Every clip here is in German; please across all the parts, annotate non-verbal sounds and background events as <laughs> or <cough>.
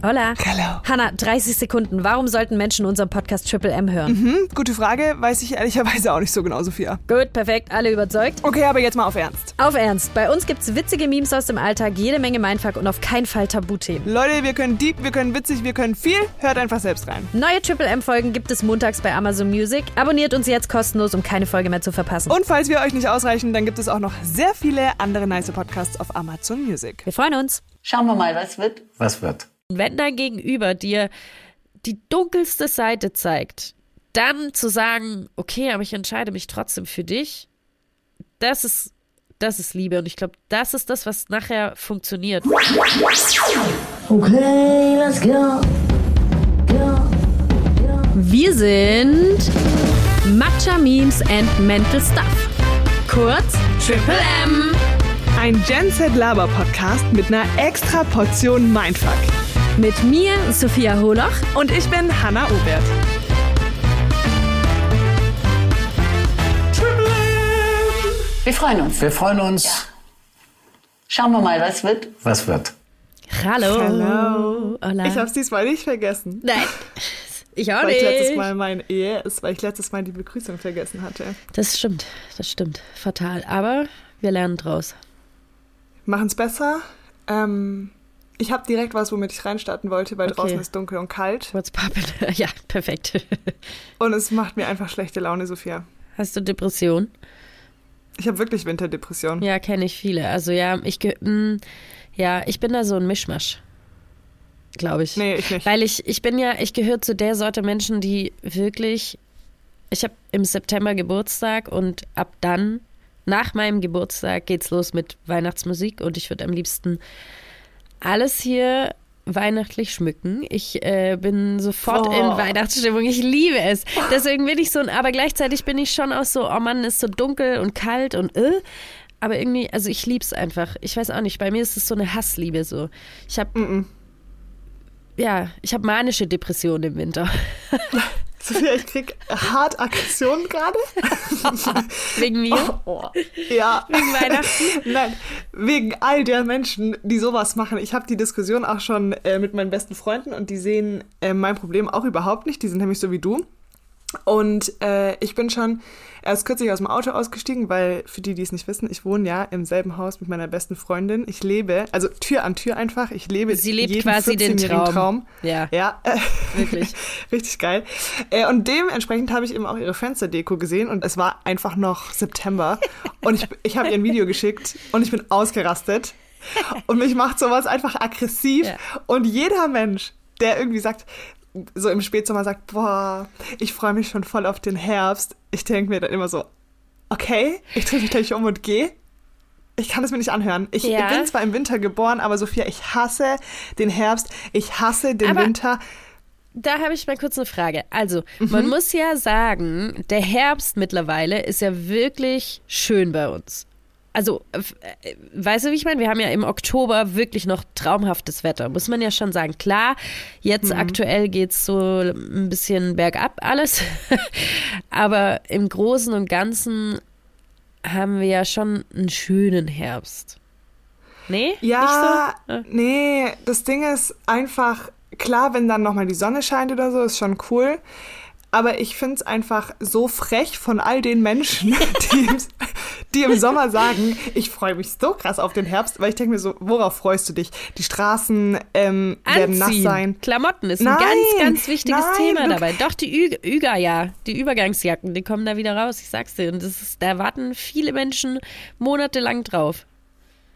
Hola. Hallo. Hanna, 30 Sekunden. Warum sollten Menschen unseren Podcast Triple M hören? Hm, gute Frage, weiß ich ehrlicherweise auch nicht so genau, Sophia. Gut, perfekt, alle überzeugt. Okay, aber jetzt mal auf Ernst. Auf Ernst, bei uns gibt's witzige Memes aus dem Alltag, jede Menge Mindfuck und auf keinen Fall Tabuthemen. Leute, wir können deep, wir können witzig, wir können viel. Hört einfach selbst rein. Neue Triple M-Folgen gibt es montags bei Amazon Music. Abonniert uns jetzt kostenlos, um keine Folge mehr zu verpassen. Und falls wir euch nicht ausreichen, dann gibt es auch noch sehr viele andere nice Podcasts auf Amazon Music. Wir freuen uns. Schauen wir mal, was wird. Was wird? Wenn dein Gegenüber dir die dunkelste Seite zeigt, dann zu sagen, okay, aber ich entscheide mich trotzdem für dich, das ist, das ist Liebe. Und ich glaube, das ist das, was nachher funktioniert. Okay, let's go. Wir sind Matcha Memes and Mental Stuff. Kurz Triple M. Ein Gen Z Laber Podcast mit einer extra Portion Mindfuck. Mit mir, Sophia Holoch. Und ich bin Hanna Obert. Wir freuen uns. Wir freuen uns. Schauen wir mal, was wird. Was wird? Hallo. Hallo. Hola. Ich hab's diesmal nicht vergessen. Nein. Ich auch Weil ich letztes nicht. Mal mein Yes, weil ich letztes Mal die Begrüßung vergessen hatte. Das stimmt, das stimmt. Fatal. Aber wir lernen draus. Machen's besser. Ähm, ich habe direkt was, womit ich reinstarten wollte, weil Okay. draußen ist dunkel und kalt. What's poppin'? <laughs> Ja, perfekt. <laughs> Und es macht mir einfach schlechte Laune, Sophia. Hast du Depression? Ich habe wirklich Winterdepression. Ja, kenne ich viele. Also ja, ich ge- mm, ja, ich bin da so ein Mischmasch. Glaube ich. Nee, ich nicht. Weil ich, ich bin ja, ich gehöre zu der Sorte Menschen, die wirklich, ich habe im September Geburtstag und ab dann, nach meinem Geburtstag, geht's los mit Weihnachtsmusik und ich würde am liebsten alles hier weihnachtlich schmücken. Ich äh, bin sofort Oh. in Weihnachtsstimmung. Ich liebe es. Deswegen bin ich so, ein- aber gleichzeitig bin ich schon auch so, oh Mann, ist so dunkel und kalt und äh. Aber irgendwie, also ich lieb's einfach. Ich weiß auch nicht, bei mir ist es so eine Hassliebe so. Ich habe Mm-mm. ja, ich habe manische Depressionen im Winter. <laughs> Sophia, ich krieg hart Aggressionen gerade. <laughs> Wegen mir. Oh, ja. Wegen Weihnachten. <laughs> Nein, wegen all der Menschen, die sowas machen. Ich habe die Diskussion auch schon äh, mit meinen besten Freunden und die sehen äh, mein Problem auch überhaupt nicht. Die sind nämlich so wie du. Und äh, ich bin schon erst kürzlich aus dem Auto ausgestiegen, weil für die, die es nicht wissen, ich wohne ja im selben Haus mit meiner besten Freundin. Ich lebe, also Tür an Tür einfach, ich lebe Sie lebt jeden quasi den 14-jährigen Traum. Ja. Ja, <laughs> Wirklich. <laughs> richtig geil. Äh, und dementsprechend habe ich eben auch ihre Fensterdeko gesehen und es war einfach noch September <laughs> und ich, ich habe ihr ein Video geschickt und ich bin ausgerastet und mich macht sowas einfach aggressiv Ja. und jeder Mensch, der irgendwie sagt, so im Spätsommer sagt, boah, ich freue mich schon voll auf den Herbst. Ich denke mir dann immer so, okay, ich drehe mich gleich um und gehe. Ich kann es mir nicht anhören. Ich Ja. bin zwar im Winter geboren, aber Sophia, ich hasse den Herbst, ich hasse den Aber- Winter. Da habe ich mal kurz eine Frage. Also, man muss ja sagen, der Herbst mittlerweile ist ja wirklich schön bei uns. Also, äh, weißt du, wie ich meine? Wir haben ja im Oktober wirklich noch traumhaftes Wetter, muss man ja schon sagen. Klar, jetzt aktuell geht's so ein bisschen bergab alles, <laughs> aber im Großen und Ganzen haben wir ja schon einen schönen Herbst. Nee? Ja, so? nee, das Ding ist einfach, klar, wenn dann nochmal die Sonne scheint oder so, ist schon cool. Aber ich finde es einfach so frech von all den Menschen, <laughs> die im, die im Sommer sagen, ich freue mich so krass auf den Herbst, weil ich denke mir so, worauf freust du dich? Die Straßen ähm, werden nass sein. Klamotten ist ein Nein, ganz, ganz wichtiges nein, Thema du- dabei. Doch, die Ü Üger, ja. Die Übergangsjacken, die kommen da wieder raus, ich sag's dir. Und das ist, da warten viele Menschen monatelang drauf.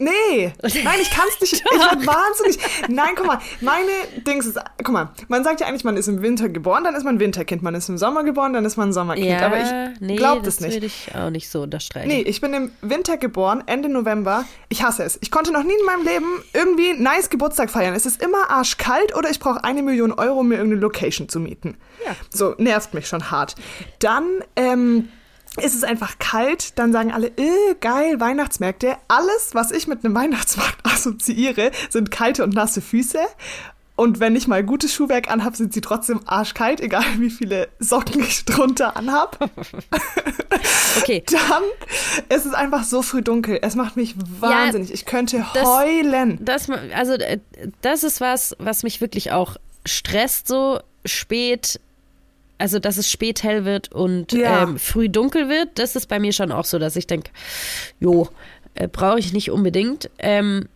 Nee, <laughs> nein, ich kann's nicht. Ich werd wahnsinnig. Nein, guck mal, meine Dings ist, guck mal, man sagt ja eigentlich, man ist im Winter geboren, dann ist man Winterkind. Man ist im Sommer geboren, dann ist man Sommerkind. Ja, Aber ich nee, glaub das das nicht. würde ich auch nicht so unterstreichen. Nee, ich bin im Winter geboren, Ende November. Ich hasse es. Ich konnte noch nie in meinem Leben irgendwie nice Geburtstag feiern. Es ist immer arschkalt oder ich brauche eine Million Euro, um mir irgendeine Location zu mieten. Ja. So, nervt mich schon hart. Dann, ähm, ist es einfach kalt, dann sagen alle, äh, geil, Weihnachtsmärkte. Alles, was ich mit einem <laughs> Weihnachtsmarkt assoziiere, sind kalte und nasse Füße. Und wenn ich mal gutes Schuhwerk anhab, sind sie trotzdem arschkalt, egal wie viele Socken ich drunter anhab. <laughs> Okay. Dann ist es einfach so früh dunkel. Es macht mich wahnsinnig. ich könnte das- heulen. Das, also, äh, das ist was, was mich wirklich auch stresst, so spät, also dass es spät hell wird und Ja. ähm, früh dunkel wird. Das ist bei mir schon auch so, dass ich denke, jo, äh, brauche ich nicht unbedingt. Ähm,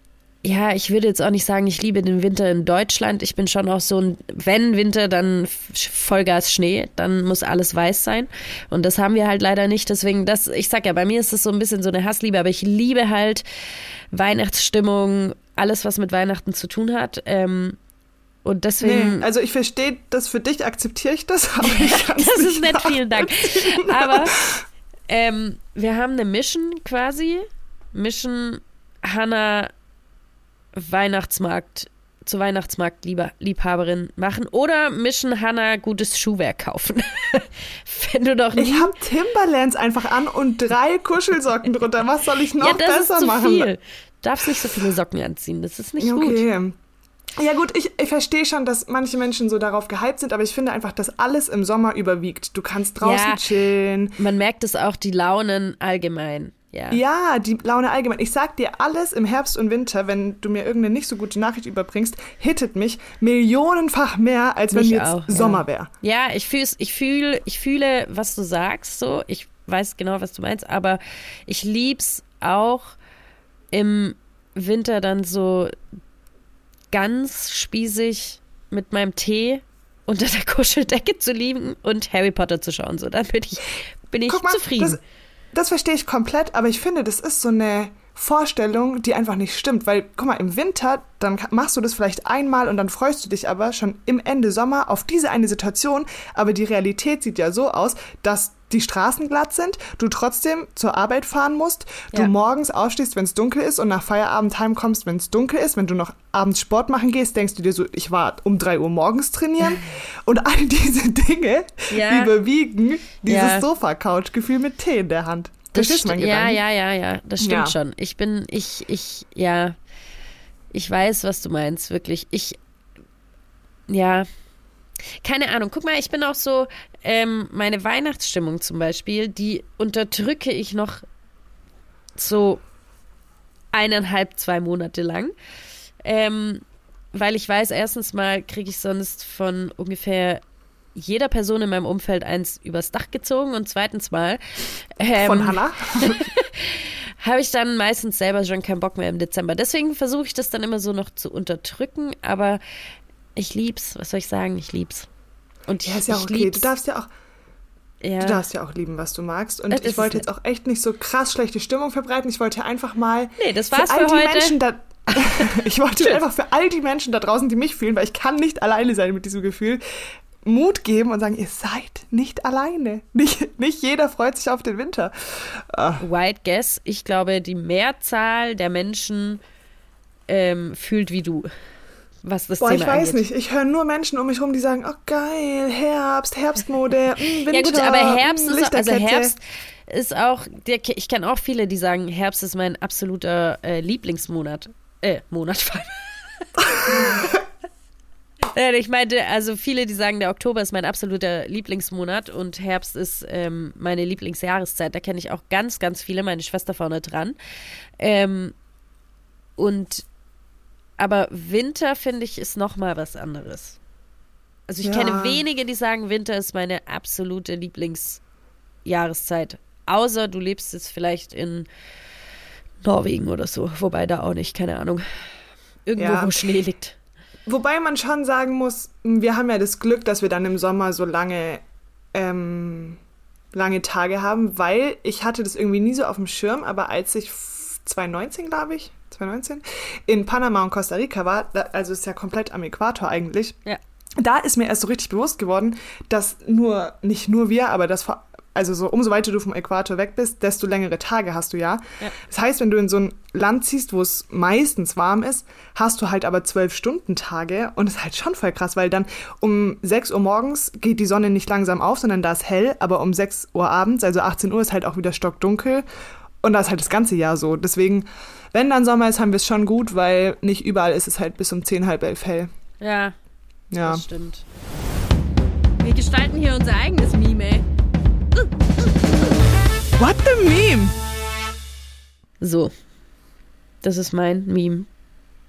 ja, ich würde jetzt auch nicht sagen, ich liebe den Winter in Deutschland. Ich bin schon auch so ein, wenn Winter, dann Vollgas Schnee, dann muss alles weiß sein. Und das haben wir halt leider nicht. Deswegen, das, ich sag ja, bei mir ist das so ein bisschen so eine Hassliebe, aber ich liebe halt Weihnachtsstimmung, alles, was mit Weihnachten zu tun hat. Ähm, und deswegen. Nee, also ich verstehe das für dich, akzeptiere ich das, <laughs> aber ich Das nicht ist nett, vielen Dank. Aber <laughs> ähm, wir haben eine Mission quasi. Mission Hanna Weihnachtsmarkt zur Weihnachtsmarkt-Liebhaberin machen oder Mission Hanna gutes Schuhwerk kaufen. <laughs> Wenn du doch nie. Ich habe Timberlands einfach an und drei Kuschelsocken drunter. Was soll ich noch ja, das besser ist zu machen? viel. Darfst nicht so viele Socken anziehen. Das ist nicht gut. Okay. Ja gut, ich, ich verstehe schon, dass manche Menschen so darauf gehypt sind, aber ich finde einfach, dass alles im Sommer überwiegt. Du kannst draußen Ja. chillen. Man merkt es auch, die Launen allgemein. Ja. Ja, die Laune allgemein. Ich sag dir, alles im Herbst und Winter, wenn du mir irgendeine nicht so gute Nachricht überbringst, hittet mich millionenfach mehr, als wenn Mich jetzt auch, ja. Sommer wäre. Ja, ich fühl's, ich fühle, ich fühle, was du sagst, so. Ich weiß genau, was du meinst, aber ich lieb's auch im Winter dann so ganz spießig mit meinem Tee unter der <laughs> Kuscheldecke zu liegen und Harry Potter zu schauen. So, dann bin ich, bin ich mal, zufrieden. Das, das verstehe ich komplett, aber ich finde, das ist so eine Vorstellung, die einfach nicht stimmt. Weil, guck mal, im Winter, dann machst du das vielleicht einmal und dann freust du dich aber schon im Ende Sommer auf diese eine Situation. Aber die Realität sieht ja so aus, dass die Straßen glatt sind, du trotzdem zur Arbeit fahren musst, du Ja. morgens aufstehst, wenn es dunkel ist und nach Feierabend heimkommst, wenn es dunkel ist. Wenn du noch abends Sport machen gehst, denkst du dir so, ich war um 3 Uhr morgens trainieren. <laughs> und all diese Dinge Ja. überwiegen dieses Ja. Sofa-Couch-Gefühl mit Tee in der Hand. Das du stimmt, meinen ja, ja, ja, ja, das stimmt Ja. schon. Ich bin, ich, ich, ja, ich weiß, was du meinst, wirklich. Ich, ja, keine Ahnung. Guck mal, ich bin auch so, ähm, meine Weihnachtsstimmung zum Beispiel, die unterdrücke ich noch so eineinhalb, zwei Monate lang. Ähm, weil ich weiß, erstens mal kriege ich sonst von ungefähr jeder Person in meinem Umfeld eins übers Dach gezogen und zweitens mal ähm, Von Hannah? <laughs> habe ich dann meistens selber schon keinen Bock mehr im Dezember. Deswegen versuche ich das dann immer so noch zu unterdrücken, aber ich lieb's. Was soll ich sagen? Ich lieb's. Und ich, Ja, ist ja auch okay. lieb's. Du darfst ja auch, ja. du darfst ja auch lieben, was du magst. Und Das ich wollte jetzt auch echt nicht so krass schlechte Stimmung verbreiten. Ich wollte einfach mal. Nee, das war's all für die heute. Menschen da, <laughs> <laughs> ich wollte einfach für all die Menschen da draußen, die mich fühlen, weil ich kann nicht alleine sein mit diesem Gefühl, Mut geben und sagen, ihr seid nicht alleine. Nicht, nicht jeder freut sich auf den Winter. White Guess. Ich glaube, die Mehrzahl der Menschen ähm, fühlt wie du, was das Boah, Thema ich weiß angeht. nicht. Ich höre nur Menschen um mich rum, die sagen, oh geil, Herbst, Herbstmode, <laughs> mm, Winter, Ja gut, aber Herbst ist auch, also. Herbst ist auch, ich kenne auch viele, die sagen, Herbst ist mein absoluter äh, Lieblingsmonat. Äh, Monat <laughs> Äh, Ich meinte, also viele, die sagen, der Oktober ist mein absoluter Lieblingsmonat und Herbst ist ähm, meine Lieblingsjahreszeit. Da kenne ich auch ganz, ganz viele, meine Schwester vorne dran. Ähm, und aber Winter, finde ich, ist noch mal was anderes. Also ich Ja. kenne wenige, die sagen, Winter ist meine absolute Lieblingsjahreszeit. Außer du lebst jetzt vielleicht in Norwegen oder so. Wobei da auch nicht, keine Ahnung. Irgendwo, Ja. wo Schnee liegt. Wobei man schon sagen muss, wir haben ja das Glück, dass wir dann im Sommer so lange, ähm, lange Tage haben, weil ich hatte das irgendwie nie so auf dem Schirm, aber als ich f- 2019, glaube ich, 2019, in Panama und Costa Rica war, also ist ja komplett am Äquator eigentlich, Ja. da ist mir erst so richtig bewusst geworden, dass nur, nicht nur wir, aber dass vor also so umso weiter du vom Äquator weg bist, desto längere Tage hast du ja. Ja. Das heißt, wenn du in so ein Land ziehst, wo es meistens warm ist, hast du halt aber zwölf Stunden Tage und das ist halt schon voll krass, weil dann um 6 Uhr morgens geht die Sonne nicht langsam auf, sondern da ist hell, aber um 6 Uhr abends, also 18 Uhr ist halt auch wieder stockdunkel und da ist halt das ganze Jahr so. Deswegen, wenn dann Sommer ist, haben wir es schon gut, weil nicht überall ist es halt bis um 10, halb elf hell. Ja, Ja. das stimmt. Wir gestalten hier unser eigenes Meme, ey. What the meme? So. Das ist mein Meme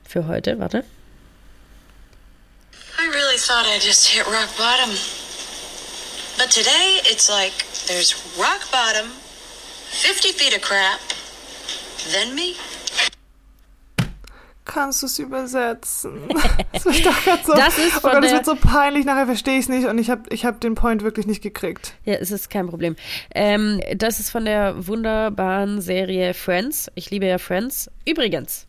für heute. Warte. I really thought I just hit rock bottom. But today, it's like there's rock bottom, 50 feet of crap, then me. Kannst du es übersetzen? <laughs> das ich doch so. Das ist oh Gott, das wird so peinlich, nachher verstehe ich es nicht und ich habe ich hab den Point wirklich nicht gekriegt. Ja, es ist kein Problem. Ähm, das ist von der wunderbaren Serie Friends. Ich liebe ja Friends. Übrigens,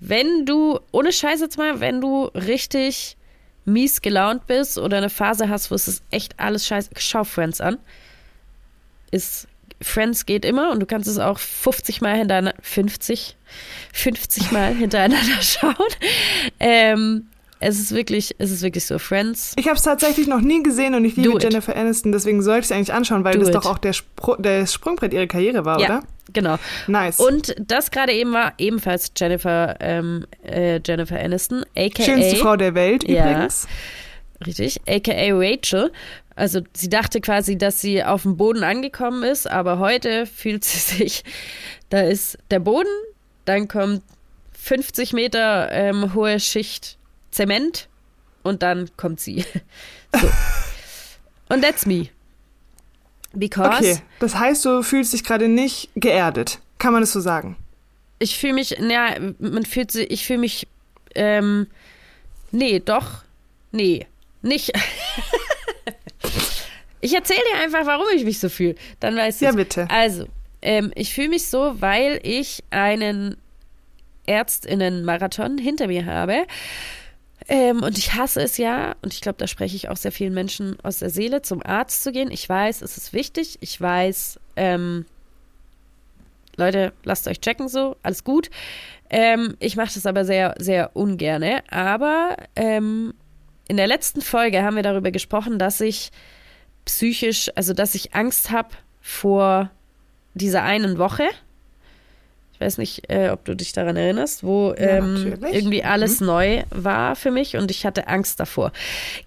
wenn du, ohne Scheiß jetzt mal, wenn du richtig mies gelaunt bist oder eine Phase hast, wo es ist echt alles scheiße, schau Friends an. Ist, Friends geht immer und du kannst es auch 50 Mal hintereinander, 50, 50 Mal <laughs> hintereinander schauen. Ähm, es ist wirklich, es ist wirklich so. Friends Ich habe es tatsächlich noch nie gesehen und ich liebe. Jennifer Aniston, deswegen sollte ich es eigentlich anschauen, weil Do das it. doch auch der, Spru der Sprungbrett ihrer Karriere war, Ja, oder? genau. Nice. Und das gerade eben war ebenfalls Jennifer, ähm, äh, Jennifer Aniston, aka Schönste Frau der Welt Ja. übrigens. richtig, aka Rachel. Also sie dachte quasi, dass sie auf dem Boden angekommen ist, aber heute <laughs> fühlt sie sich, da ist der Boden, dann kommt 50 Meter ähm, hohe Schicht Zement und dann kommt sie. <laughs> So. Und that's me. Because Okay, das heißt, du fühlst dich gerade nicht geerdet. Kann man das so sagen? ich fühle mich, naja, man fühlt sich, ich fühle mich, ähm, nee, doch, nee, nicht. <laughs> ich erzähle dir einfach, warum ich mich so fühle. Dann weißt du. Ja, bitte. Also, ähm, ich fühle mich so, weil ich einen Ärztinnen-Marathon hinter mir habe. Ähm, und ich hasse es ja, und ich glaube, da spreche ich auch sehr vielen Menschen aus der Seele, zum Arzt zu gehen. Ich weiß, es ist wichtig. Ich weiß, ähm, Leute, lasst euch checken so, alles gut. Ähm, ich mache das aber sehr, sehr ungerne. Aber ähm, in der letzten Folge haben wir darüber gesprochen, dass ich psychisch, also dass ich Angst habe vor dieser einen Woche. Ich weiß nicht, äh, ob du dich daran erinnerst, wo ähm, irgendwie alles neu war für mich und ich hatte Angst davor.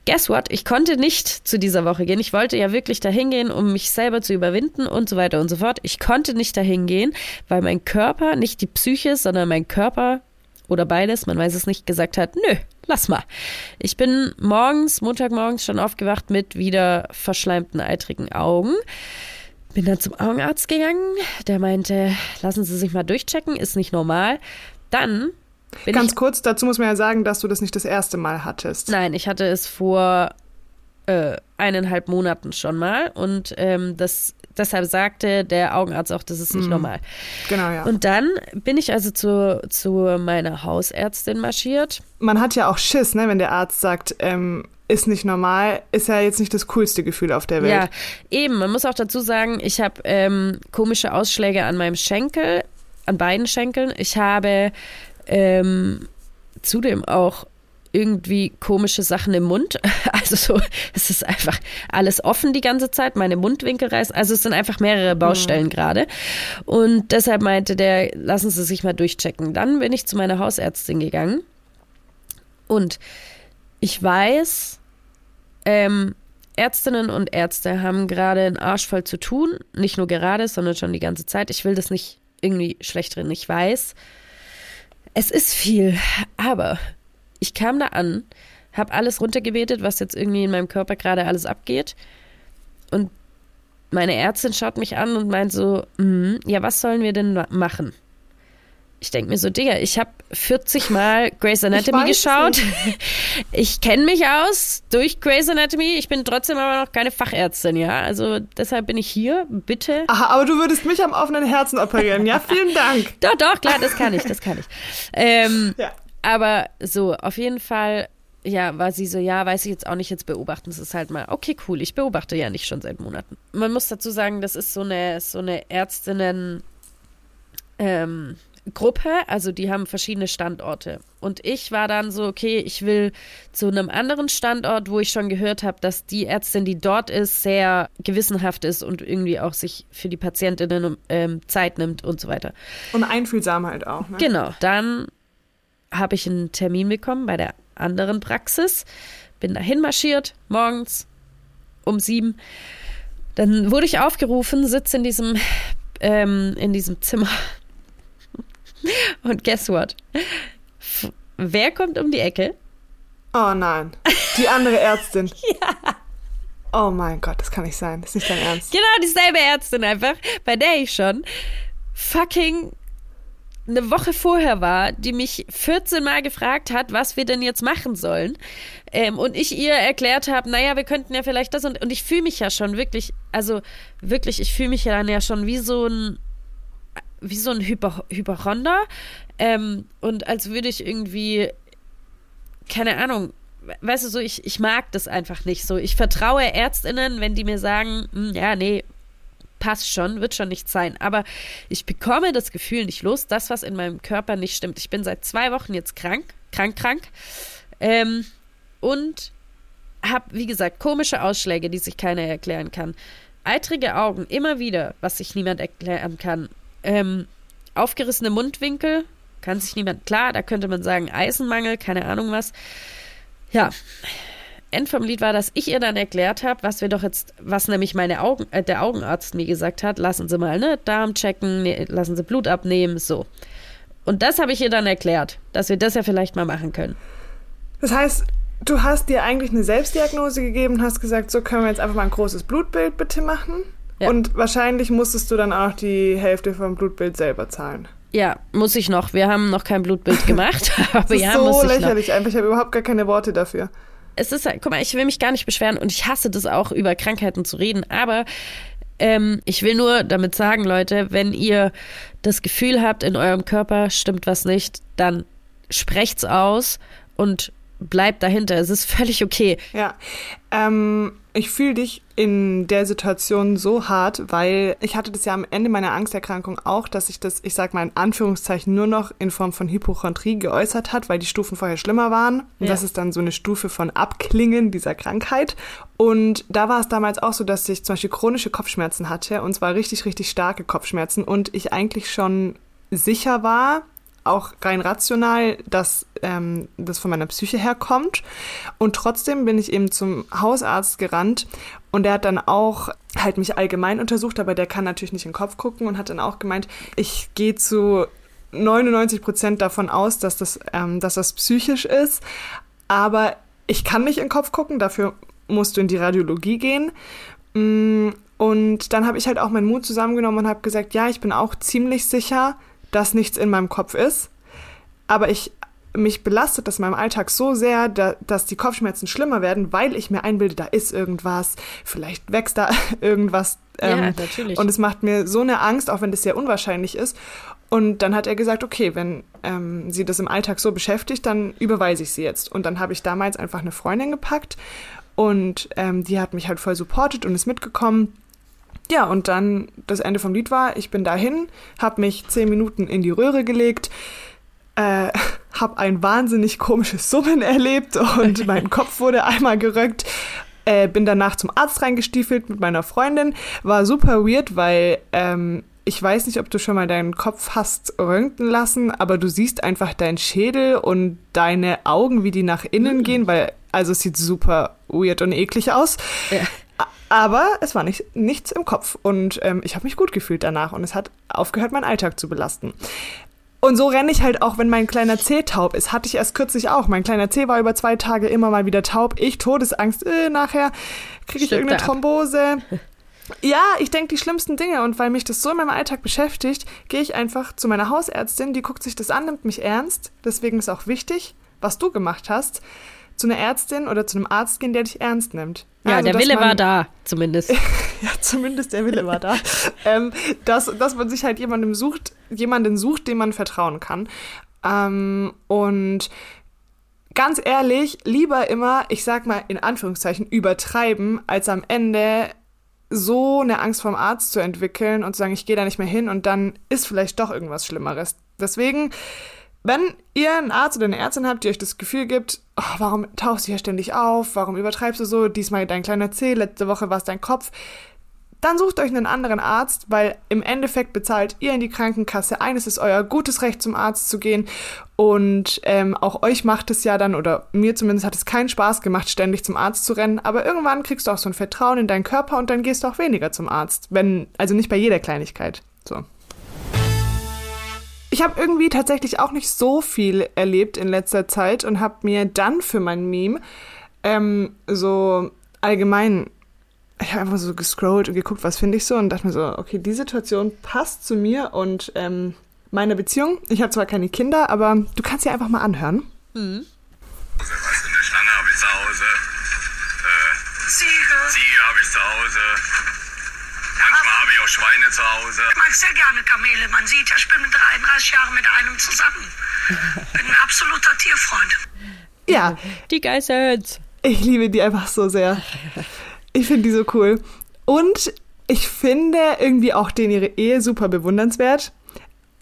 Guess what? Ich konnte nicht zu dieser Woche gehen. Ich wollte ja wirklich dahin gehen, um mich selber zu überwinden und so weiter und so fort. Ich konnte nicht dahin gehen, weil mein Körper, nicht die Psyche, sondern mein Körper oder beides, man weiß es nicht, gesagt hat, nö, lass mal. Ich bin morgens, Montagmorgens schon aufgewacht mit wieder verschleimten, eitrigen Augen. Bin dann zum Augenarzt gegangen. Der meinte, lassen Sie sich mal durchchecken, ist nicht normal. Dann bin Ganz kurz, dazu muss man ja sagen, dass du das nicht das erste Mal hattest. Nein, ich hatte es vor äh, eineinhalb Monaten schon mal und ähm, das, deshalb sagte der Augenarzt auch, das ist nicht normal. Genau, ja. Und dann bin ich also zu, zu meiner Hausärztin marschiert. man hat ja auch Schiss, ne, wenn der Arzt sagt, ähm, ist nicht normal, ist ja jetzt nicht das coolste Gefühl auf der Welt. Ja, eben. Man muss auch dazu sagen, ich habe ähm, komische Ausschläge an meinem Schenkel, an beiden Schenkeln. Ich habe ähm, zudem auch irgendwie komische Sachen im Mund. <laughs> Also so, es ist einfach alles offen die ganze Zeit, meine Mundwinkel reißen. Also es sind einfach mehrere Baustellen gerade. Und deshalb meinte der, lassen Sie sich mal durchchecken. Dann bin ich zu meiner Hausärztin gegangen und ich weiß, ähm, Ärztinnen und Ärzte haben gerade einen Arsch voll zu tun. Nicht nur gerade, sondern schon die ganze Zeit. Ich will das nicht irgendwie schlecht drin. Ich weiß, es ist viel, aber ich kam da an, habe alles runtergebetet, was jetzt irgendwie in meinem Körper gerade alles abgeht. Und meine Ärztin schaut mich an und meint so, "Mhm, ja, was sollen wir denn ma- machen? Ich denke mir so, Digga, ich habe 40 Mal Grey's Anatomy es geschaut. <laughs> Ich kenne mich aus durch Grey's Anatomy. Ich bin trotzdem aber noch keine Fachärztin, ja. Also deshalb bin ich hier. Bitte. Aha, aber du würdest mich am offenen Herzen operieren. Ja, <laughs> vielen Dank. Doch, doch, klar, das kann ich, das kann ich. <laughs> Ähm, Ja. Aber so, auf jeden Fall, ja, war sie so, ja, weiß ich jetzt auch nicht, jetzt beobachten. Es ist halt mal, okay, cool, ich beobachte ja nicht schon seit Monaten. Man muss dazu sagen, das ist so eine, so eine Ärztinnen, ähm, Gruppe, also die haben verschiedene Standorte. Und ich war dann so, okay, ich will zu einem anderen Standort, wo ich schon gehört habe, dass die Ärztin, die dort ist, sehr gewissenhaft ist und irgendwie auch sich für die Patientinnen ähm, Zeit nimmt und so weiter. Und einfühlsam halt auch. Ne? Genau. Dann habe ich einen Termin bekommen bei der anderen Praxis, bin dahin marschiert, morgens um sieben. Dann wurde ich aufgerufen, sitze in diesem, ähm, in diesem Zimmer. <laughs> Und guess what? F wer kommt um die Ecke? Oh nein. Die andere Ärztin. <laughs> ja. Oh mein Gott, das kann nicht sein. Das ist nicht dein Ernst. Genau dieselbe Ärztin einfach, bei der ich schon fucking eine Woche vorher war, die mich 14 Mal gefragt hat, was wir denn jetzt machen sollen. Ähm, und ich ihr erklärt habe, naja, wir könnten ja vielleicht das und, und ich fühle mich ja schon wirklich, also wirklich, ich fühle mich ja dann ja schon wie so ein, wie so ein Hyper, Hyperhonder. Ähm, und als würde ich irgendwie, keine Ahnung, weißt du so, ich, ich mag das einfach nicht so. Ich vertraue ÄrztInnen, wenn die mir sagen, hm, ja, nee, passt schon, wird schon nicht sein. Aber ich bekomme das Gefühl nicht los, das, was in meinem Körper nicht stimmt. Ich bin seit zwei Wochen jetzt krank, krank, krank. Ähm, und habe, wie gesagt, komische Ausschläge, die sich keiner erklären kann. Eitrige Augen, immer wieder, was sich niemand erklären kann. Ähm, aufgerissene Mundwinkel, kann sich niemand, klar, da könnte man sagen, Eisenmangel, keine Ahnung was. Ja, End vom Lied war, dass ich ihr dann erklärt habe, was wir doch jetzt, was nämlich meine Augen, äh, der Augenarzt mir gesagt hat, lassen Sie mal, ne, Darm checken, ne, lassen Sie Blut abnehmen, so. Und das habe ich ihr dann erklärt, dass wir das ja vielleicht mal machen können. Das heißt, du hast dir eigentlich eine Selbstdiagnose gegeben und hast gesagt, so können wir jetzt einfach mal ein großes Blutbild bitte machen. Ja. Und wahrscheinlich musstest du dann auch die Hälfte vom Blutbild selber zahlen. Ja, muss ich noch. Wir haben noch kein Blutbild gemacht. <laughs> aber das ist ja, so lächerlich noch. einfach. Ich habe überhaupt gar keine Worte dafür es ist guck mal, ich will mich gar nicht beschweren und ich hasse das auch, über Krankheiten zu reden, aber ähm, ich will nur damit sagen, Leute, wenn ihr das Gefühl habt, in eurem Körper stimmt was nicht, dann sprecht's aus und bleibt dahinter. Es ist völlig okay. Ja. Ähm, ich fühle dich in der Situation so hart, weil ich hatte das ja am Ende meiner Angsterkrankung auch, dass sich das, ich sag mal in Anführungszeichen, nur noch in Form von Hypochondrie geäußert hat, weil die Stufen vorher schlimmer waren. Und ja. das ist dann so eine Stufe von Abklingen dieser Krankheit. Und da war es damals auch so, dass ich zum Beispiel chronische Kopfschmerzen hatte und zwar richtig, richtig starke Kopfschmerzen und ich eigentlich schon sicher war, auch rein rational, dass ähm, das von meiner Psyche herkommt. Und trotzdem bin ich eben zum Hausarzt gerannt und der hat dann auch halt mich allgemein untersucht, aber der kann natürlich nicht in den Kopf gucken und hat dann auch gemeint, ich gehe zu 99 Prozent davon aus, dass das, ähm, dass das psychisch ist, aber ich kann nicht in den Kopf gucken, dafür musst du in die Radiologie gehen. Mm, und dann habe ich halt auch meinen Mut zusammengenommen und habe gesagt, ja, ich bin auch ziemlich sicher, dass nichts in meinem Kopf ist. Aber ich mich belastet das in meinem Alltag so sehr, da, dass die Kopfschmerzen schlimmer werden, weil ich mir einbilde, da ist irgendwas, vielleicht wächst da <laughs> irgendwas. Ähm, ja, natürlich. Und es macht mir so eine Angst, auch wenn das sehr unwahrscheinlich ist. Und dann hat er gesagt, okay, wenn ähm, sie das im Alltag so beschäftigt, dann überweise ich sie jetzt. Und dann habe ich damals einfach eine Freundin gepackt und ähm, die hat mich halt voll supportet und ist mitgekommen. Ja, und dann das Ende vom Lied war, ich bin dahin, habe mich zehn Minuten in die Röhre gelegt, äh, <laughs> habe ein wahnsinnig komisches Summen erlebt und <laughs> mein Kopf wurde einmal geröckt. Äh, bin danach zum Arzt reingestiefelt mit meiner Freundin. War super weird, weil ähm, ich weiß nicht, ob du schon mal deinen Kopf hast röntgen lassen, aber du siehst einfach deinen Schädel und deine Augen, wie die nach innen mhm. gehen, weil also es sieht super weird und eklig aus. Ja. Aber es war nicht, nichts im Kopf und ähm, ich habe mich gut gefühlt danach und es hat aufgehört, meinen Alltag zu belasten. Und so renne ich halt auch, wenn mein kleiner Zeh taub ist. Hatte ich erst kürzlich auch. Mein kleiner Zeh war über zwei Tage immer mal wieder taub. Ich Todesangst. Äh, nachher kriege ich irgendeine Thrombose. <laughs> Ja, ich denke die schlimmsten Dinge und weil mich das so in meinem Alltag beschäftigt, gehe ich einfach zu meiner Hausärztin, die guckt sich das an, nimmt mich ernst. Deswegen ist auch wichtig, was du gemacht hast zu einer Ärztin oder zu einem Arzt gehen, der dich ernst nimmt. Ja, also, der Wille man, war da, zumindest. <laughs> ja, zumindest der Wille war da. <laughs> ähm, dass, dass man sich halt jemandem sucht, jemanden sucht, dem man vertrauen kann. Ähm, und ganz ehrlich, lieber immer, ich sag mal in Anführungszeichen, übertreiben, als am Ende so eine Angst vom Arzt zu entwickeln und zu sagen, ich gehe da nicht mehr hin und dann ist vielleicht doch irgendwas Schlimmeres. Deswegen wenn ihr einen Arzt oder eine Ärztin habt, die euch das Gefühl gibt, oh, warum tauchst du hier ständig auf, warum übertreibst du so, diesmal dein kleiner Zeh, letzte Woche war es dein Kopf, dann sucht euch einen anderen Arzt, weil im Endeffekt bezahlt ihr in die Krankenkasse ein. Es ist euer gutes Recht, zum Arzt zu gehen. Und ähm, auch euch macht es ja dann, oder mir zumindest hat es keinen Spaß gemacht, ständig zum Arzt zu rennen. Aber irgendwann kriegst du auch so ein Vertrauen in deinen Körper und dann gehst du auch weniger zum Arzt. Wenn, also nicht bei jeder Kleinigkeit. So. Ich habe irgendwie tatsächlich auch nicht so viel erlebt in letzter Zeit und habe mir dann für mein Meme ähm, so allgemein ich habe einfach so gescrollt und geguckt, was finde ich so und dachte mir so, okay, die Situation passt zu mir und ähm, meiner Beziehung. Ich habe zwar keine Kinder, aber du kannst sie einfach mal anhören. Mhm. Was, eine Schlange habe ich zu Hause. Äh, Ziege. Ziege habe ich zu Hause. Habe ich auch Schweine zu Hause. Ich mag sehr gerne Kamele. Man sieht ja, ich bin mit 33 Jahren mit einem zusammen. Bin ein absoluter Tierfreund. Ja, Die Geißels. ich liebe die einfach so sehr. Ich finde die so cool. Und ich finde irgendwie auch den ihre Ehe super bewundernswert.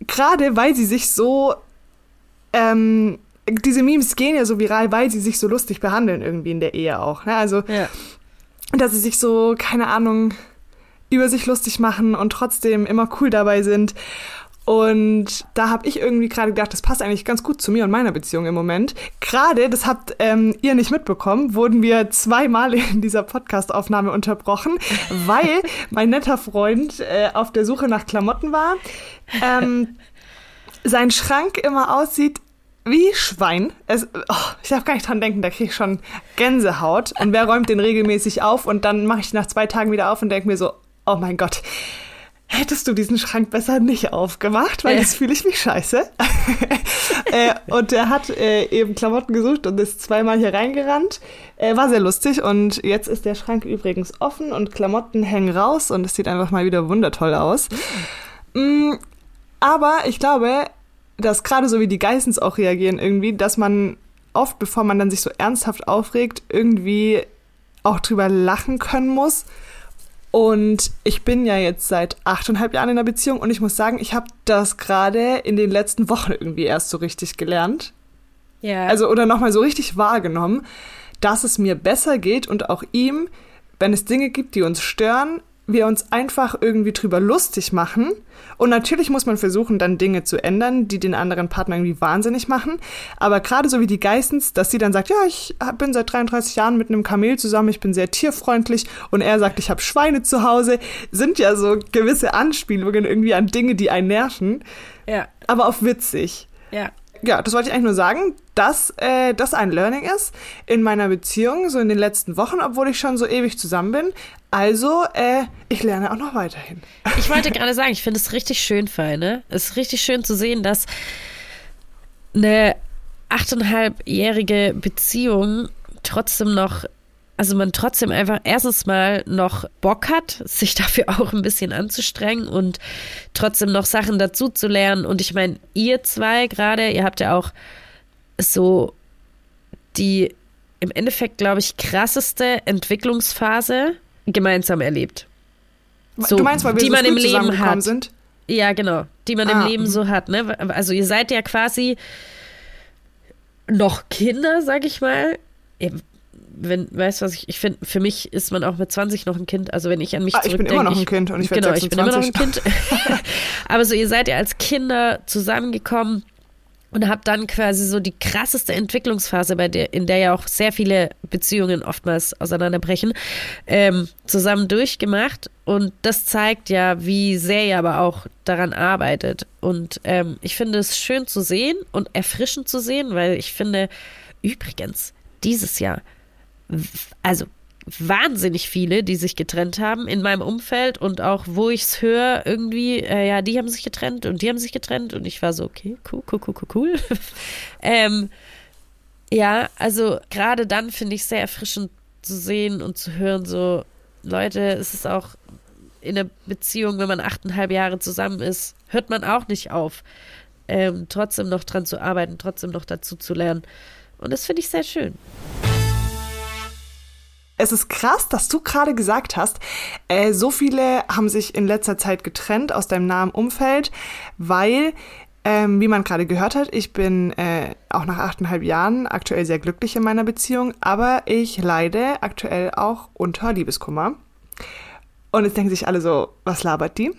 Gerade weil sie sich so. Ähm, diese Memes gehen ja so viral, weil sie sich so lustig behandeln irgendwie in der Ehe auch. Ne? Also, Ja. dass sie sich so, keine Ahnung, über sich lustig machen und trotzdem immer cool dabei sind. Und da habe ich irgendwie gerade gedacht, das passt eigentlich ganz gut zu mir und meiner Beziehung im Moment. Gerade, das habt ähm, ihr nicht mitbekommen, wurden wir zweimal in dieser Podcast-Aufnahme unterbrochen, <laughs> weil mein netter Freund äh, auf der Suche nach Klamotten war. Ähm, sein Schrank immer aussieht wie Schwein. Es, oh, ich darf gar nicht dran denken, da kriege ich schon Gänsehaut. Und wer räumt den regelmäßig auf? Und dann mache ich nach zwei Tagen wieder auf und denke mir so, oh mein Gott, hättest du diesen Schrank besser nicht aufgemacht, weil Ja. jetzt fühle ich mich scheiße. <laughs> äh, und er hat äh, eben Klamotten gesucht und ist zweimal hier reingerannt. Äh, war sehr lustig und jetzt ist der Schrank übrigens offen und Klamotten hängen raus und es sieht einfach mal wieder wundertoll aus. Mm, aber ich glaube, dass gerade so wie die Geissens auch reagieren irgendwie, dass man oft, bevor man dann sich so ernsthaft aufregt, irgendwie auch drüber lachen können muss. Und ich bin ja jetzt seit achteinhalb Jahren in einer Beziehung und ich muss sagen, ich habe das gerade in den letzten Wochen irgendwie erst so richtig gelernt. Ja. Also oder nochmal so richtig wahrgenommen, dass es mir besser geht und auch ihm, wenn es Dinge gibt, die uns stören, wir uns einfach irgendwie drüber lustig machen. Und natürlich muss man versuchen, dann Dinge zu ändern, die den anderen Partner irgendwie wahnsinnig machen. Aber gerade so wie die Geissens, dass sie dann sagt, ja, ich bin seit 33 Jahren mit einem Kamel zusammen, ich bin sehr tierfreundlich und er sagt, ich habe Schweine zu Hause, sind ja so gewisse Anspielungen irgendwie an Dinge, die einen nerven, ja. aber auf witzig Ja. Ja, das wollte ich eigentlich nur sagen, dass äh, das ein Learning ist in meiner Beziehung, so in den letzten Wochen, obwohl ich schon so ewig zusammen bin. Also, äh, ich lerne auch noch weiterhin. Ich wollte gerade sagen, ich finde es richtig schön, Feine. Es ist richtig schön zu sehen, dass eine achteinhalbjährige Beziehung trotzdem noch, also man trotzdem einfach erstens mal noch Bock hat, sich <laughs> dafür auch ein bisschen anzustrengen und trotzdem noch Sachen dazu zu lernen. Und ich meine, ihr zwei gerade, ihr habt ja auch so die im Endeffekt, glaube ich, krasseste Entwicklungsphase gemeinsam erlebt. So, du meinst, weil wir die so man im Leben hat. sind? Ja, genau. Die man Ah, im Leben mhm. so hat, ne? Also ihr seid ja quasi noch Kinder, sag ich mal. Ihr- Wenn, weißt du was, ich, ich finde, für mich ist man auch mit 20 noch ein Kind. Also wenn ich an mich Ah, ich bin zurückdenke. immer noch ein Kind und ich werd Genau, ich bin immer noch ein 26. Kind. <laughs> Aber so, ihr seid ja als Kinder zusammengekommen und habt dann quasi so die krasseste Entwicklungsphase, bei der, in der ja auch sehr viele Beziehungen oftmals auseinanderbrechen, ähm, zusammen durchgemacht. Und das zeigt ja, wie sehr ihr aber auch daran arbeitet. Und ähm, ich finde es schön zu sehen und erfrischend zu sehen, weil ich finde, übrigens, dieses Jahr, also wahnsinnig viele, die sich getrennt haben in meinem Umfeld und auch wo ich es höre, irgendwie, äh, ja, die haben sich getrennt und die haben sich getrennt und ich war so, okay, cool, cool, cool, cool, cool. <laughs> ähm, ja, also gerade dann finde ich sehr erfrischend zu sehen und zu hören, so, Leute, es ist auch in einer Beziehung, wenn man achteinhalb Jahre zusammen ist, hört man auch nicht auf, ähm, trotzdem noch dran zu arbeiten, trotzdem noch dazu zu lernen. Und das finde ich sehr schön. Es ist krass, dass du gerade gesagt hast, äh, so viele haben sich in letzter Zeit getrennt aus deinem nahen Umfeld, weil, ähm, wie man gerade gehört hat, ich bin äh, auch nach achteinhalb Jahren aktuell sehr glücklich in meiner Beziehung, aber ich leide aktuell auch unter Liebeskummer. Und jetzt denken sich alle so, was labert die?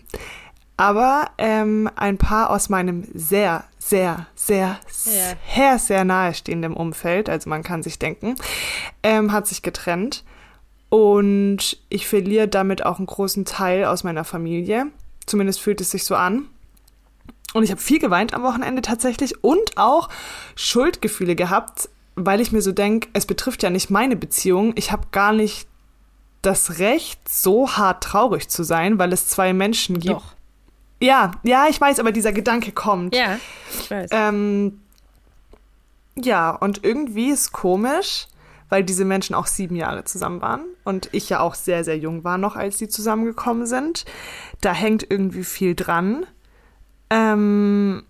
Aber ähm, ein Paar aus meinem sehr, sehr, sehr, sehr, sehr nahestehenden Umfeld, also man kann sich denken, ähm, hat sich getrennt. Und ich verliere damit auch einen großen Teil aus meiner Familie. Zumindest fühlt es sich so an. Und ich habe viel geweint am Wochenende tatsächlich und auch Schuldgefühle gehabt, weil ich mir so denke, es betrifft ja nicht meine Beziehung. Ich habe gar nicht das Recht, so hart traurig zu sein, weil es zwei Menschen gibt. Doch. Ja, ja, ich weiß, aber dieser Gedanke kommt. Ja, ich weiß. Ähm, ja, und irgendwie ist komisch, weil diese Menschen auch sieben Jahre zusammen waren und ich ja auch sehr, sehr jung war noch, als sie zusammengekommen sind. Da hängt irgendwie viel dran. Ähm,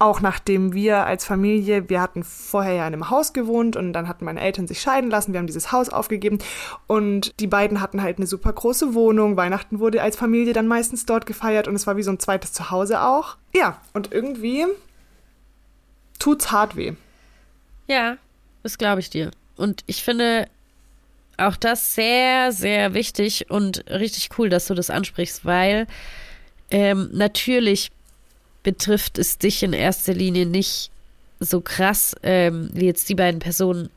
auch nachdem wir als Familie, wir hatten vorher ja in einem Haus gewohnt und dann hatten meine Eltern sich scheiden lassen, wir haben dieses Haus aufgegeben und die beiden hatten halt eine super große Wohnung. Weihnachten wurde als Familie dann meistens dort gefeiert und es war wie so ein zweites Zuhause auch. Ja, und irgendwie tut's hart weh. Ja, das glaube ich dir. Und ich finde auch das sehr, sehr wichtig und richtig cool, dass du das ansprichst, weil ähm, natürlich betrifft es dich in erster Linie nicht so krass ähm, wie jetzt die beiden Personen,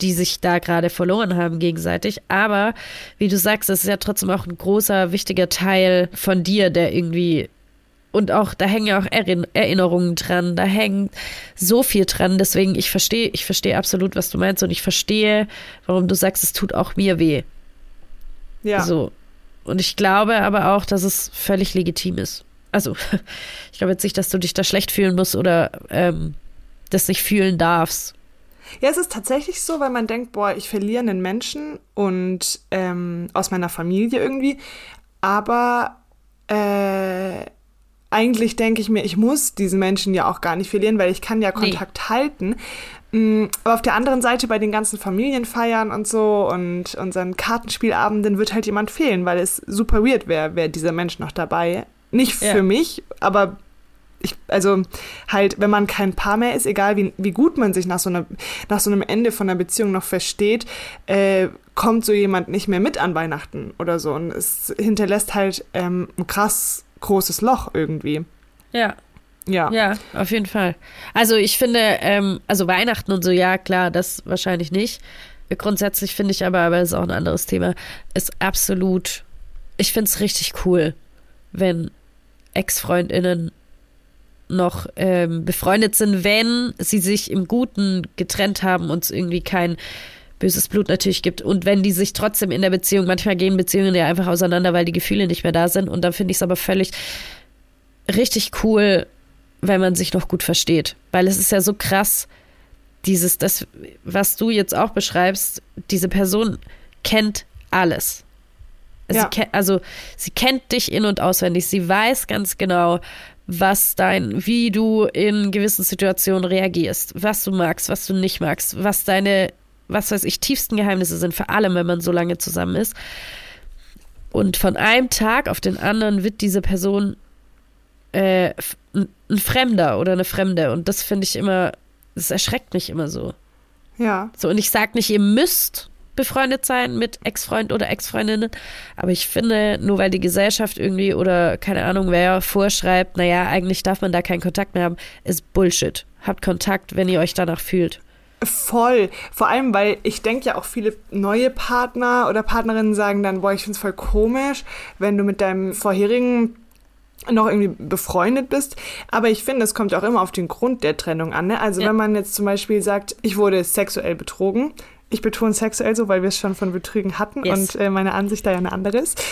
die sich da gerade verloren haben gegenseitig. Aber wie du sagst, es ist ja trotzdem auch ein großer, wichtiger Teil von dir, der irgendwie und auch, da hängen ja auch Erin Erinnerungen dran, da hängt so viel dran. Deswegen, ich verstehe, ich verstehe absolut, was du meinst und ich verstehe, warum du sagst, es tut auch mir weh. Ja. So. Und ich glaube aber auch, dass es völlig legitim ist. Also, <laughs> ich glaube jetzt nicht, dass du dich da schlecht fühlen musst oder ähm, das nicht fühlen darfst. Ja, es ist tatsächlich so, weil man denkt, boah, ich verliere einen Menschen und ähm, aus meiner Familie irgendwie. Aber äh, eigentlich denke ich mir, ich muss diesen Menschen ja auch gar nicht verlieren, weil ich kann ja Kontakt halten. Mm, Aber auf der anderen Seite bei den ganzen Familienfeiern und so und unseren Kartenspielabenden wird halt jemand fehlen, weil es super weird wäre, wäre dieser Mensch noch dabei. Nicht für Ja. mich, aber ich, also halt, wenn man kein Paar mehr ist, egal wie, wie gut man sich nach so, einer, nach so einem Ende von einer Beziehung noch versteht, äh, kommt so jemand nicht mehr mit an Weihnachten oder so. Und es hinterlässt halt ähm, ein krass großes Loch irgendwie. Ja. Ja. Ja, auf jeden Fall. Also ich finde, ähm, also Weihnachten und so, ja, klar, das wahrscheinlich nicht. Grundsätzlich finde ich aber, aber das ist auch ein anderes Thema, ist absolut, ich finde es richtig cool, wenn Ex-FreundInnen noch ähm, befreundet sind, wenn sie sich im Guten getrennt haben und es irgendwie kein böses Blut natürlich gibt. Und wenn die sich trotzdem in der Beziehung, manchmal gehen Beziehungen ja einfach auseinander, weil die Gefühle nicht mehr da sind. Und dann finde ich es aber völlig richtig cool, wenn man sich noch gut versteht, weil es ist ja so krass, dieses, das, was du jetzt auch beschreibst, diese Person kennt alles. Sie Ja. also sie kennt dich in und auswendig. Sie weiß ganz genau, was dein, wie du in gewissen Situationen reagierst, was du magst, was du nicht magst, was deine, was weiß ich, tiefsten Geheimnisse sind, vor allem, wenn man so lange zusammen ist. Und von einem Tag auf den anderen wird diese Person äh, ein Fremder oder eine Fremde. Und das finde ich immer, das erschreckt mich immer so. Ja. So, und ich sage nicht, ihr müsst befreundet sein mit Ex-Freund oder Ex-Freundinnen, aber ich finde, nur weil die Gesellschaft irgendwie oder keine Ahnung, wer vorschreibt, naja, eigentlich darf man da keinen Kontakt mehr haben, ist Bullshit. Habt Kontakt, wenn ihr euch danach fühlt. Voll. Vor allem, weil ich denke ja auch viele neue Partner oder Partnerinnen sagen dann, boah, ich find's voll komisch, wenn du mit deinem vorherigen noch irgendwie befreundet bist. Aber ich finde, es kommt ja auch immer auf den Grund der Trennung an. Ne? Also Ja. wenn man jetzt zum Beispiel sagt, ich wurde sexuell betrogen, ich betone sexuell so, weil wir es schon von Betrügen hatten Yes. und äh, meine Ansicht da ja eine andere ist.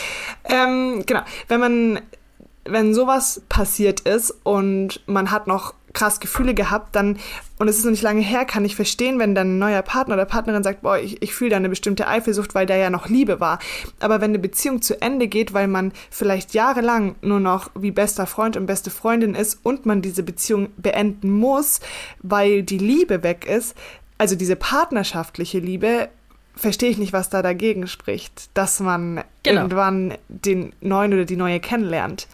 Ähm, genau, wenn man, wenn sowas passiert ist und man hat noch krass Gefühle gehabt, dann, und es ist noch nicht lange her, kann ich verstehen, wenn dann ein neuer Partner oder Partnerin sagt, boah, ich, ich fühle da eine bestimmte Eifersucht, weil da ja noch Liebe war. Aber wenn eine Beziehung zu Ende geht, weil man vielleicht jahrelang nur noch wie bester Freund und beste Freundin ist und man diese Beziehung beenden muss, weil die Liebe weg ist, also diese partnerschaftliche Liebe, verstehe ich nicht, was da dagegen spricht, dass man Genau. irgendwann den neuen oder die neue kennenlernt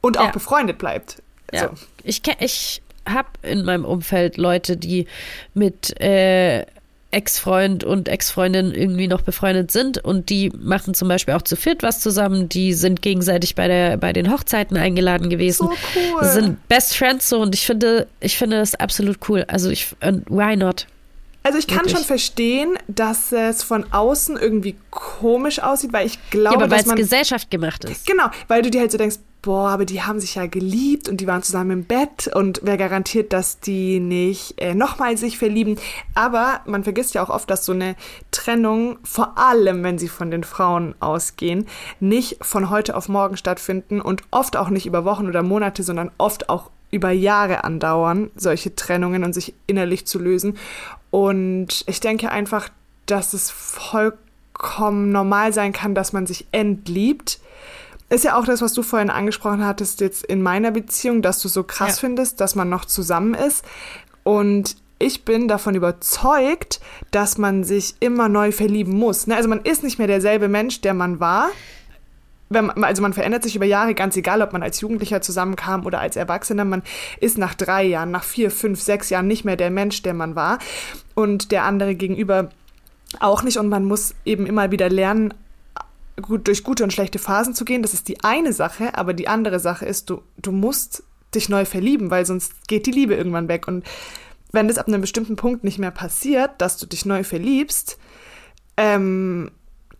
und auch Ja. befreundet bleibt. Ja. So. Ich, ich habe in meinem Umfeld Leute, die mit äh, Ex-Freund und Ex-Freundin irgendwie noch befreundet sind und die machen zum Beispiel auch zu viert was zusammen. Die sind gegenseitig bei der bei den Hochzeiten eingeladen gewesen. So cool. Sind Best Friends so und ich finde, ich finde das absolut cool. Also ich, und why not? Also ich kann Wirklich. schon verstehen, dass es von außen irgendwie komisch aussieht, weil ich Ja, glaube, aber weil dass es man Gesellschaft gemacht ist. Genau, weil du dir halt so denkst, boah, aber die haben sich ja geliebt und die waren zusammen im Bett und wer garantiert, dass die nicht äh, nochmal sich verlieben. Aber man vergisst ja auch oft, dass so eine Trennung, vor allem wenn sie von den Frauen ausgehen, nicht von heute auf morgen stattfinden und oft auch nicht über Wochen oder Monate, sondern oft auch über Jahre andauern, solche Trennungen und sich innerlich zu lösen. Und ich denke einfach, dass es vollkommen normal sein kann, dass man sich entliebt. Ist ja auch das, was du vorhin angesprochen hattest, jetzt in meiner Beziehung, dass du so krass Ja. findest, dass man noch zusammen ist. Und ich bin davon überzeugt, dass man sich immer neu verlieben muss. Ne? Also man ist nicht mehr derselbe Mensch, der man war. Man, also man verändert sich über Jahre, ganz egal, ob man als Jugendlicher zusammenkam oder als Erwachsener. Man ist nach drei Jahren, nach vier, fünf, sechs Jahren nicht mehr der Mensch, der man war. Und der andere gegenüber auch nicht. Und man muss eben immer wieder lernen, gut, durch gute und schlechte Phasen zu gehen. Das ist die eine Sache, aber die andere Sache ist, du, du musst dich neu verlieben, weil sonst geht die Liebe irgendwann weg. Und wenn das ab einem bestimmten Punkt nicht mehr passiert, dass du dich neu verliebst, ähm,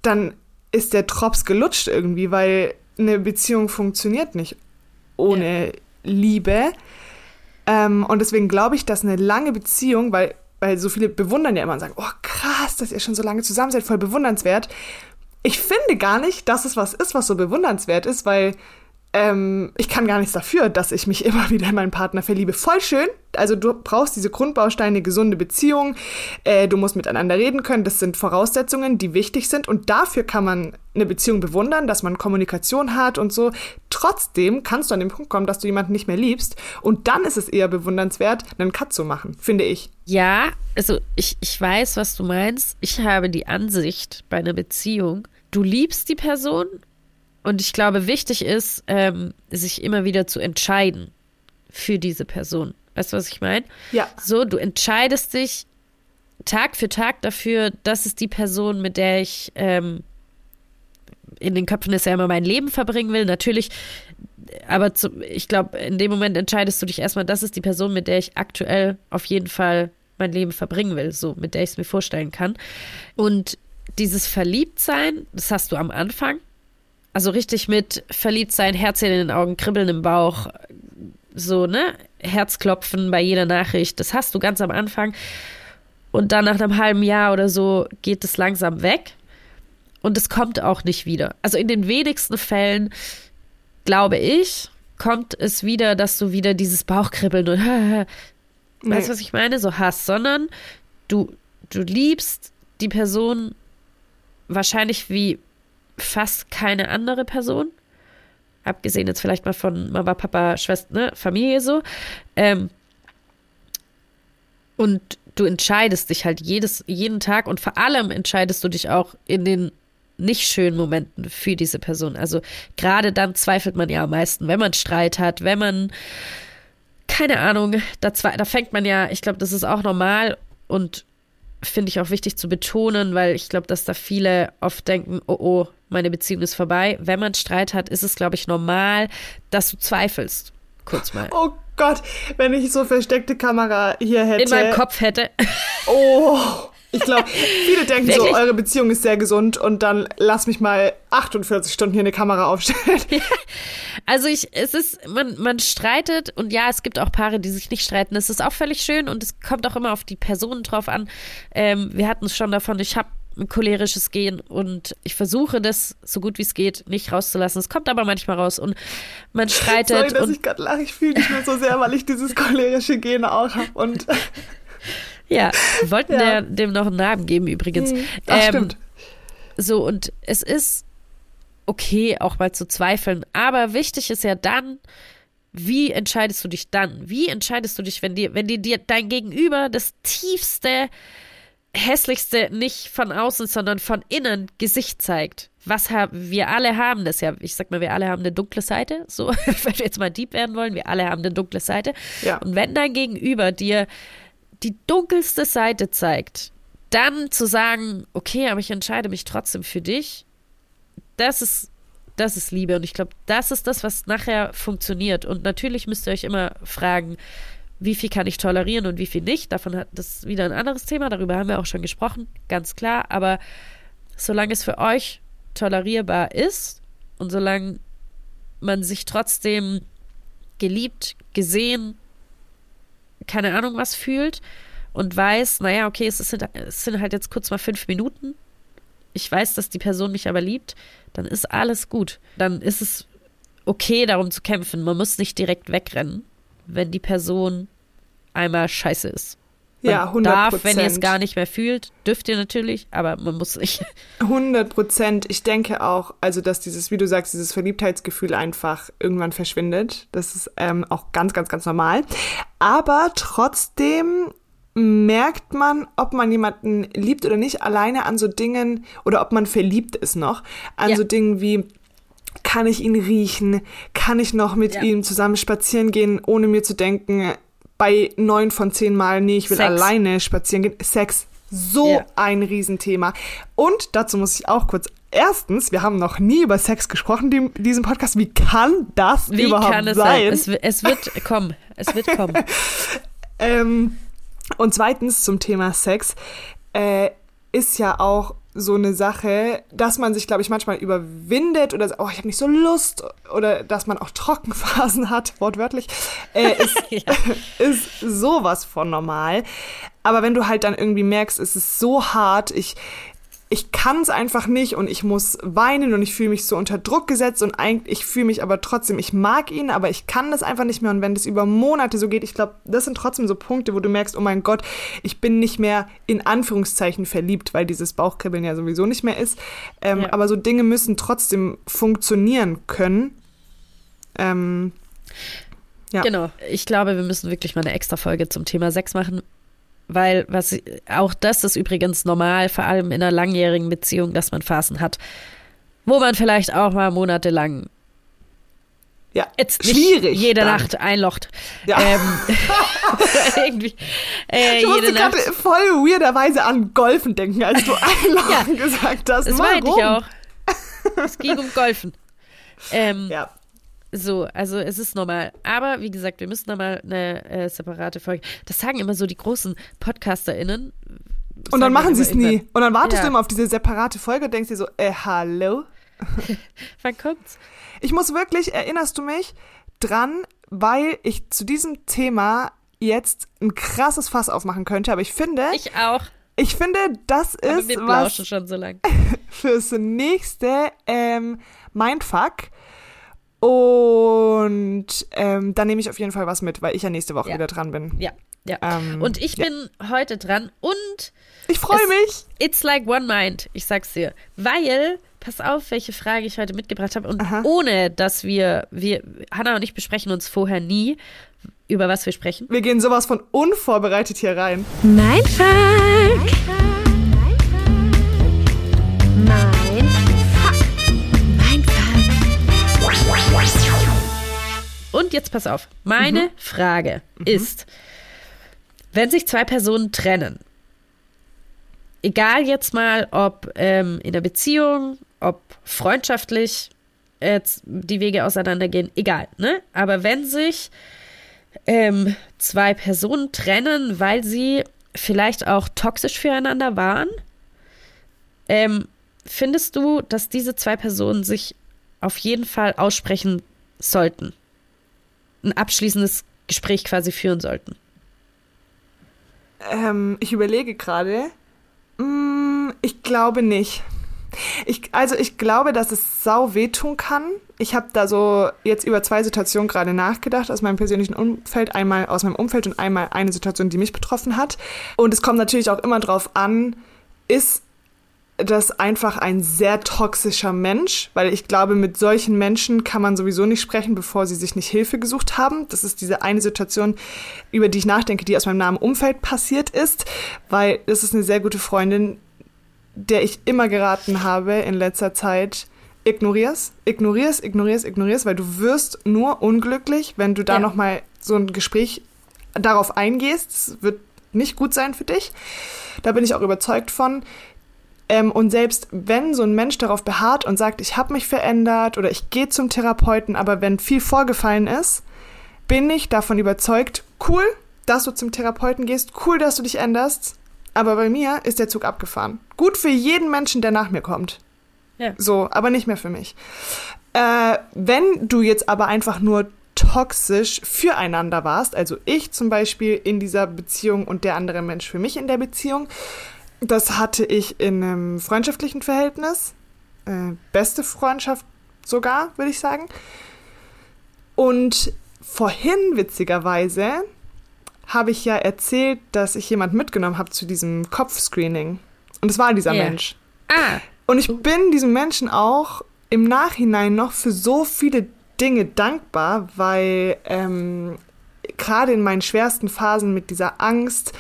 dann ist der Drops gelutscht irgendwie, weil eine Beziehung funktioniert nicht ohne Liebe. Ähm, und deswegen glaube ich, dass eine lange Beziehung, weil, weil so viele bewundern ja immer und sagen, oh krass, dass ihr schon so lange zusammen seid, voll bewundernswert. Ich finde gar nicht, dass es was ist, was so bewundernswert ist, weil ähm, ich kann gar nichts dafür, dass ich mich <laughs> immer wieder in meinen Partner verliebe. Voll schön. Also du brauchst diese Grundbausteine, gesunde Beziehung. Äh, du musst miteinander reden können. Das sind Voraussetzungen, die wichtig sind. Und dafür kann man eine Beziehung bewundern, dass man Kommunikation hat und so. Trotzdem kannst du an den Punkt kommen, dass du jemanden nicht mehr liebst. Und dann ist es eher bewundernswert, einen Cut zu machen, finde ich. Ja, also ich, ich weiß, was du meinst. Ich habe die Ansicht bei einer Beziehung, du liebst die Person und ich glaube, wichtig ist, ähm, sich immer wieder zu entscheiden für diese Person. Weißt du, was ich meine? Ja. So, du entscheidest dich Tag für Tag dafür, das ist die Person, mit der ich ähm, in den Köpfen ist ja immer mein Leben verbringen will. Natürlich, aber zu, ich glaube, in dem Moment entscheidest du dich erstmal, das ist die Person, mit der ich aktuell auf jeden Fall mein Leben verbringen will, so mit der ich es mir vorstellen kann. Und dieses Verliebtsein, das hast du am Anfang. Also richtig mit Verliebtsein, Herzchen in den Augen, Kribbeln im Bauch, so, ne? Herzklopfen bei jeder Nachricht. Das hast du ganz am Anfang. Und dann nach einem halben Jahr oder so geht es langsam weg. Und es kommt auch nicht wieder. Also in den wenigsten Fällen, glaube ich, kommt es wieder, dass du wieder dieses Bauchkribbeln und <laughs> weißt du, was ich meine? So hast, sondern du, du liebst die Person wahrscheinlich wie fast keine andere Person. Abgesehen jetzt vielleicht mal von Mama, Papa, Schwester, ne, Familie so. Ähm, und du entscheidest dich halt jedes, jeden Tag und vor allem entscheidest du dich auch in den nicht schönen Momenten für diese Person. Also gerade dann zweifelt man ja am meisten, wenn man Streit hat, wenn man, keine Ahnung, da, da fängt man ja, ich glaube, das ist auch normal und finde ich auch wichtig zu betonen, weil ich glaube, dass da viele oft denken, oh oh, meine Beziehung ist vorbei. Wenn man Streit hat, ist es, glaube ich, normal, dass du zweifelst. Kurz mal. Oh Gott, wenn ich so versteckte Kamera hier hätte. In meinem Kopf hätte. Oh, ich glaube, viele <laughs> denken so, Wirklich? eure Beziehung ist sehr gesund und dann lass mich mal 48 Stunden hier eine Kamera aufstellen. <laughs> Also ich, es ist, man, man streitet und ja, es gibt auch Paare, die sich nicht streiten. Das ist auch völlig schön und es kommt auch immer auf die Personen drauf an. Ähm, wir hatten es schon davon, ich habe ein cholerisches Gehen und ich versuche das so gut wie es geht nicht rauszulassen. Es kommt aber manchmal raus und man streitet Sorry, dass und ich gerade lache. Ich fühle nicht mehr so sehr, weil ich dieses cholerische Gen auch habe. Und <laughs> ja, wir <laughs> wollten Ja. Der, dem noch einen Namen geben übrigens. Ach, Ähm, stimmt. So, und es ist okay, auch mal zu zweifeln. Aber wichtig ist ja dann, wie entscheidest du dich dann? Wie entscheidest du dich, wenn dir, wenn dir, dir dein Gegenüber das tiefste, hässlichste, nicht von außen, sondern von innen Gesicht zeigt? Was haben, wir alle haben das ja, ich sag mal, wir alle haben eine dunkle Seite, so, <laughs> wenn wir jetzt mal deep werden wollen, wir alle haben eine dunkle Seite. Ja. Und wenn dein Gegenüber dir die dunkelste Seite zeigt, dann zu sagen, okay, aber ich entscheide mich trotzdem für dich, das ist, das ist Liebe. Und ich glaube, das ist das, was nachher funktioniert. Und natürlich müsst ihr euch immer fragen, wie viel kann ich tolerieren und wie viel nicht. Davon hat das wieder ein anderes Thema. Darüber haben wir auch schon gesprochen, ganz klar. Aber solange es für euch tolerierbar ist und solange man sich trotzdem geliebt, gesehen, keine Ahnung was fühlt und weiß, naja, okay, es, ist, es sind halt jetzt kurz mal fünf Minuten. Ich weiß, dass die Person mich aber liebt, dann ist alles gut. Dann ist es okay, darum zu kämpfen. Man muss nicht direkt wegrennen, wenn die Person einmal scheiße ist. Man Ja, 100 darf, wenn ihr es gar nicht mehr fühlt, dürft ihr natürlich, aber man muss nicht. <laughs> 100 Prozent. Ich denke auch, also dass dieses, wie du sagst, dieses Verliebtheitsgefühl einfach irgendwann verschwindet. Das ist ähm, auch ganz, ganz, ganz normal. Aber trotzdem merkt man, ob man jemanden liebt oder nicht, alleine an so Dingen oder ob man verliebt ist noch, an Ja. so Dingen wie kann ich ihn riechen? Kann ich noch mit Ja. ihm zusammen spazieren gehen, ohne mir zu denken, bei neun von zehn Mal, nee, ich will Sex. alleine spazieren gehen. Sex, so Ja. ein Riesenthema. Und dazu muss ich auch kurz, erstens, wir haben noch nie über Sex gesprochen in diesem Podcast. Wie kann das Wie überhaupt kann es sein? sein? Es, es wird <laughs> kommen. Es wird kommen. Ähm, und zweitens zum Thema Sex äh, ist ja auch so eine Sache, dass man sich, glaube ich, manchmal überwindet oder oh, ich habe nicht so Lust oder dass man auch Trockenphasen <laughs> hat, wortwörtlich, äh, <laughs> ist, <laughs> ist sowas von normal. Aber wenn du halt dann irgendwie merkst, es ist so hart, ich ich kann es einfach nicht und ich muss weinen und ich fühle mich so unter Druck gesetzt und eigentlich ich fühle mich aber trotzdem, ich mag ihn, aber ich kann das einfach nicht mehr und wenn das über Monate so geht, ich glaube, das sind trotzdem so Punkte, wo du merkst, oh mein Gott, ich bin nicht mehr in Anführungszeichen verliebt, weil dieses Bauchkribbeln ja sowieso nicht mehr ist, ähm, Ja. aber so Dinge müssen trotzdem funktionieren können. Ähm, ja. Genau. Ich glaube, wir müssen wirklich mal eine extra Folge zum Thema Sex machen. Weil, was auch das ist übrigens normal, vor allem in einer langjährigen Beziehung, dass man Phasen hat, wo man vielleicht auch mal monatelang Ja, jetzt schwierig. jede dann. Nacht einlocht. Ja. Ähm, <laughs> <laughs> irgendwie, äh, Ich musste gerade voll weirderweise an Golfen denken, als du <laughs> einladen gesagt hast. Das meinte ich auch. Es ging um Golfen. Ähm, Ja. So, also es ist normal. Aber wie gesagt, wir müssen da mal eine äh, separate Folge. Das sagen immer so die großen PodcasterInnen. Und dann machen sie es nie. Und dann wartest Ja. du immer auf diese separate Folge und denkst dir so, äh, hallo? <laughs> Wann kommt's? Ich muss wirklich, erinnerst du mich dran, weil ich zu diesem Thema jetzt ein krasses Fass aufmachen könnte, aber ich finde, ich, Ich auch. finde, das Aber ist wir was schon so lang. <laughs> fürs nächste ähm, Mindfuck. Und ähm, dann nehme ich auf jeden Fall was mit, weil ich ja nächste Woche Ja. wieder dran bin. Ja, ja. Ähm, und ich ja. bin heute dran und Ich freue mich. it's like one mind, ich sag's dir. Weil, pass auf, welche Frage ich heute mitgebracht habe. Und Aha. ohne, dass wir, wir, Hannah und ich besprechen uns vorher nie, über was wir sprechen. Wir gehen sowas von unvorbereitet hier rein. Mein Fuck. Mein Und jetzt pass auf. Meine Mhm. Frage ist, wenn sich zwei Personen trennen, egal jetzt mal, ob ähm, in der Beziehung, ob freundschaftlich jetzt die Wege auseinandergehen, egal, ne? Aber wenn sich ähm, zwei Personen trennen, weil sie vielleicht auch toxisch füreinander waren, ähm, findest du, dass diese zwei Personen sich auf jeden Fall aussprechen sollten? Ein abschließendes Gespräch quasi führen sollten? Ähm, ich überlege gerade. Mm, ich glaube nicht. Ich, also ich glaube, dass es sau wehtun kann. Ich habe da so jetzt über zwei Situationen gerade nachgedacht aus meinem persönlichen Umfeld. Einmal aus meinem Umfeld und einmal eine Situation, die mich betroffen hat. Und es kommt natürlich auch immer drauf an, ist das einfach ein sehr toxischer Mensch, weil ich glaube, mit solchen Menschen kann man sowieso nicht sprechen, bevor sie sich nicht Hilfe gesucht haben. Das ist diese eine Situation, über die ich nachdenke, die aus meinem nahen Umfeld passiert ist, weil das ist eine sehr gute Freundin, der ich immer geraten habe in letzter Zeit, ignorier's, ignorier's, ignorier's, ignorier's, weil du wirst nur unglücklich, wenn du da Ja. noch mal so ein Gespräch darauf eingehst. Es wird nicht gut sein für dich. Da bin ich auch überzeugt von. Ähm, und selbst wenn so ein Mensch darauf beharrt und sagt, ich habe mich verändert oder ich gehe zum Therapeuten, aber wenn viel vorgefallen ist, bin ich davon überzeugt, cool, dass du zum Therapeuten gehst, cool, dass du dich änderst, aber bei mir ist der Zug abgefahren. Gut für jeden Menschen, der nach mir kommt. Ja. So, aber nicht mehr für mich. Äh, wenn du jetzt aber einfach nur toxisch füreinander warst, also ich zum Beispiel in dieser Beziehung und der andere Mensch für mich in der Beziehung, das hatte ich in einem freundschaftlichen Verhältnis, äh, beste Freundschaft sogar, würde ich sagen. Und vorhin, witzigerweise, habe ich ja erzählt, dass ich jemand mitgenommen habe zu diesem Kopfscreening. Und es war dieser Ja. Mensch. Ah, Und ich bin diesem Menschen auch im Nachhinein noch für so viele Dinge dankbar, weil ähm, gerade in meinen schwersten Phasen mit dieser Angst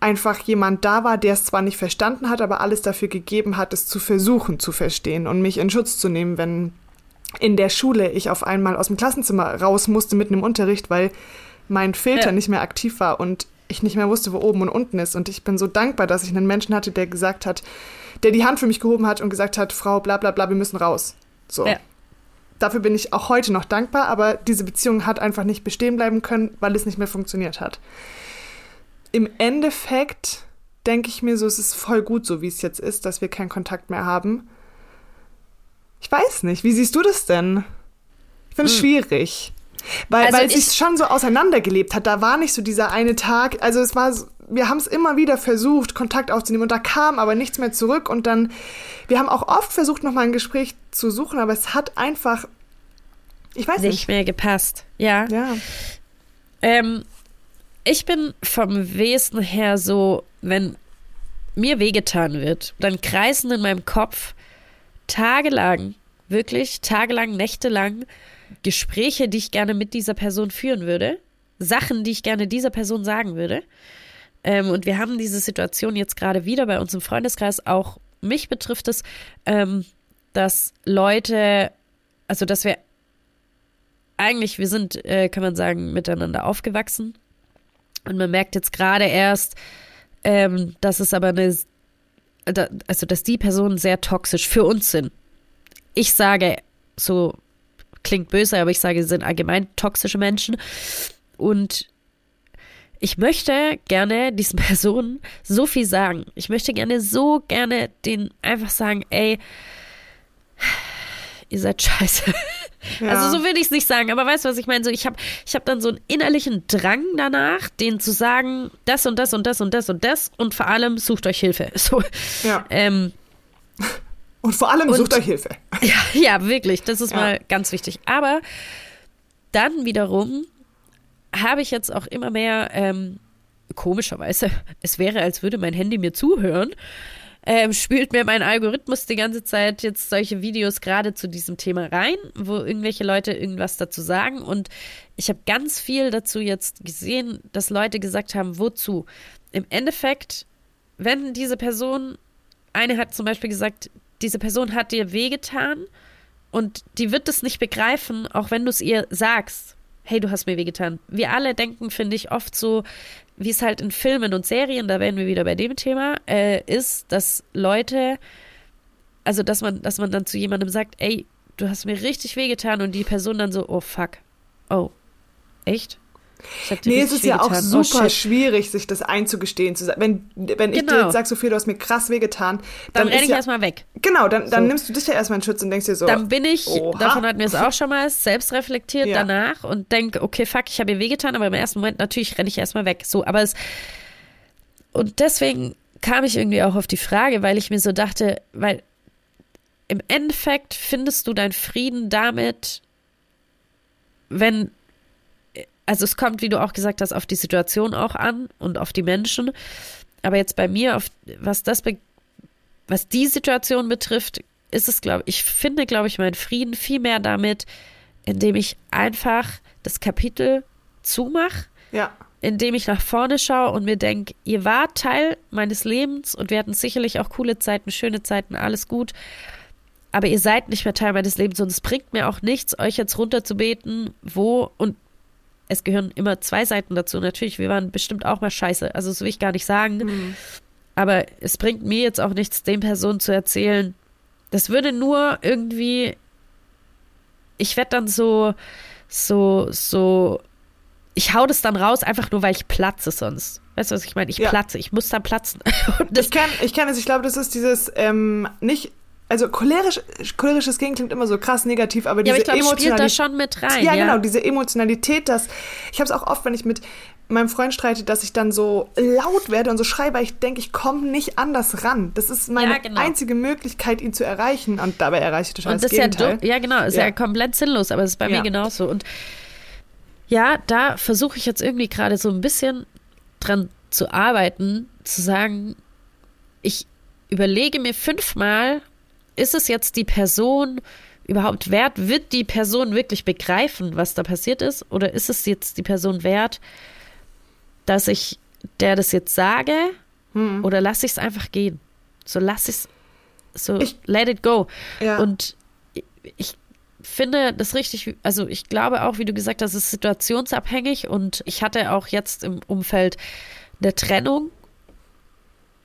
einfach jemand da war, der es zwar nicht verstanden hat, aber alles dafür gegeben hat, es zu versuchen zu verstehen und mich in Schutz zu nehmen, wenn in der Schule ich auf einmal aus dem Klassenzimmer raus musste mitten im Unterricht, weil mein Filter Ja. nicht mehr aktiv war und ich nicht mehr wusste, wo oben und unten ist. Und ich bin so dankbar, dass ich einen Menschen hatte, der gesagt hat, der die Hand für mich gehoben hat und gesagt hat, Frau, bla bla bla, wir müssen raus. So. Ja. Dafür bin ich auch heute noch dankbar, aber diese Beziehung hat einfach nicht bestehen bleiben können, weil es nicht mehr funktioniert hat. Im Endeffekt denke ich mir so, es ist voll gut, so wie es jetzt ist, dass wir keinen Kontakt mehr haben. Ich weiß nicht, wie siehst du das denn? Ich finde es schwierig. Weil, Also weil es ich- sich schon so auseinandergelebt hat. Da war nicht so dieser eine Tag. Also es war, wir haben es immer wieder versucht, Kontakt aufzunehmen und da kam aber nichts mehr zurück. Und dann, wir haben auch oft versucht, nochmal ein Gespräch zu suchen, aber es hat einfach, ich weiß nicht nicht. mehr gepasst. Ja. Ja, Ähm, ich bin vom Wesen her so, wenn mir wehgetan wird, dann kreisen in meinem Kopf tagelang, wirklich tagelang, nächtelang Gespräche, die ich gerne mit dieser Person führen würde, Sachen, die ich gerne dieser Person sagen würde. Ähm, und wir haben diese Situation jetzt gerade wieder bei uns im Freundeskreis. Auch mich betrifft es, ähm, dass Leute, also dass wir eigentlich, wir sind, äh, kann man sagen, miteinander aufgewachsen. Und man merkt jetzt gerade erst, ähm, dass es aber eine, also dass die Personen sehr toxisch für uns sind. Ich sage, so klingt böse, aber ich sage, sie sind allgemein toxische Menschen. Und ich möchte gerne diesen <laughs> Personen so viel sagen. Ich möchte gerne so gerne denen einfach sagen, ey, <sighs> ihr seid scheiße. <laughs> Ja. Also so will ich es nicht sagen, aber weißt du, was ich meine? So, ich habe ich hab dann so einen innerlichen Drang danach, denen zu sagen, das und das und das und das und das und vor allem sucht euch Hilfe. <laughs> So, ja. ähm, Und vor allem Und- sucht euch Hilfe. <laughs> ja, ja, wirklich, das ist Ja. mal ganz wichtig. Aber dann wiederum habe ich jetzt auch immer mehr, ähm, komischerweise, <laughs> es wäre, als würde mein Handy mir zuhören, ähm, spült mir mein Algorithmus die ganze Zeit jetzt solche Videos gerade zu diesem Thema rein, wo irgendwelche Leute irgendwas dazu sagen. Und ich habe ganz viel dazu jetzt gesehen, dass Leute gesagt haben, wozu? Im Endeffekt, wenn diese Person, eine hat zum Beispiel gesagt, diese Person hat dir wehgetan und die wird es nicht begreifen, auch wenn du es ihr sagst. Hey, du hast mir wehgetan. Wir alle denken, finde ich, oft so, wie es halt in Filmen und Serien, da wären wir wieder bei dem Thema, äh, ist, dass Leute, also dass man, dass man dann zu jemandem sagt, ey, du hast mir richtig wehgetan und die Person dann so, oh fuck, oh, echt? Nee, es ist ja auch wehgetan. Oh, super shit. schwierig, sich das einzugestehen. Zu sagen. Wenn, wenn ich dir Genau. jetzt sage, Sophia, du hast mir krass wehgetan, Dann dann, renne ich ja, erstmal weg. Genau, dann, dann So. nimmst du dich ja erstmal in Schutz und denkst dir so, Dann bin ich, Oha. davon hatten wir es auch schon mal, selbst reflektiert Ja. danach und denke, okay, fuck, ich habe ihr wehgetan, aber im ersten Moment natürlich renne ich erstmal weg. So, aber es. Und deswegen kam ich irgendwie auch auf die Frage, weil ich mir so dachte, weil im Endeffekt findest du deinen Frieden damit, wenn. Also es kommt, wie du auch gesagt hast, auf die Situation auch an und auf die Menschen. Aber jetzt bei mir, auf was das was die Situation betrifft, ist es, glaube ich, finde, glaube ich, meinen Frieden viel mehr damit, indem ich einfach das Kapitel zumache, ja, indem ich nach vorne schaue und mir denke, ihr wart Teil meines Lebens und wir hatten sicherlich auch coole Zeiten, schöne Zeiten, alles gut. Aber ihr seid nicht mehr Teil meines Lebens und es bringt mir auch nichts, euch jetzt runterzubeten, wo und es gehören immer zwei Seiten dazu. Natürlich, wir waren bestimmt auch mal scheiße. Also das will ich gar nicht sagen. Aber es bringt mir jetzt auch nichts, den Personen zu erzählen. Das würde nur irgendwie. Ich werde dann so, so, so. Ich hau das dann raus, einfach nur, weil ich platze sonst. Weißt du, was ich meine? Ich Ja. platze, ich muss dann platzen. <laughs> Ich kenne ich kenn es, ich glaube, das ist dieses ähm, nicht, also cholerisch, cholerisches Gehen klingt immer so krass negativ, aber ja, diese aber ich glaube, spielt da schon mit rein. ja, Ja, genau, diese Emotionalität, dass ich habe es auch oft, wenn ich mit meinem Freund streite, dass ich dann so laut werde und so schreie, weil ich denke, ich komme nicht anders ran. Das ist meine Ja, genau. einzige Möglichkeit, ihn zu erreichen und dabei erreiche ich total Und das das ist ja Gegenteil. dumm. Ja, genau, ist ja. Ja. komplett sinnlos, aber es ist bei Ja. mir genauso. Und ja, da versuche ich jetzt irgendwie gerade so ein bisschen dran zu arbeiten, zu sagen, ich überlege mir fünfmal, ist es jetzt die Person überhaupt wert? Wird die Person wirklich begreifen, was da passiert ist? Oder ist es jetzt die Person wert, dass ich der das jetzt sage? Hm. Oder lasse ich es einfach gehen? So lasse ich es, so Ich- let it go. Ja. Und ich- ich finde das richtig, also ich glaube auch, wie du gesagt hast, es ist situationsabhängig und ich hatte auch jetzt im Umfeld eine Trennung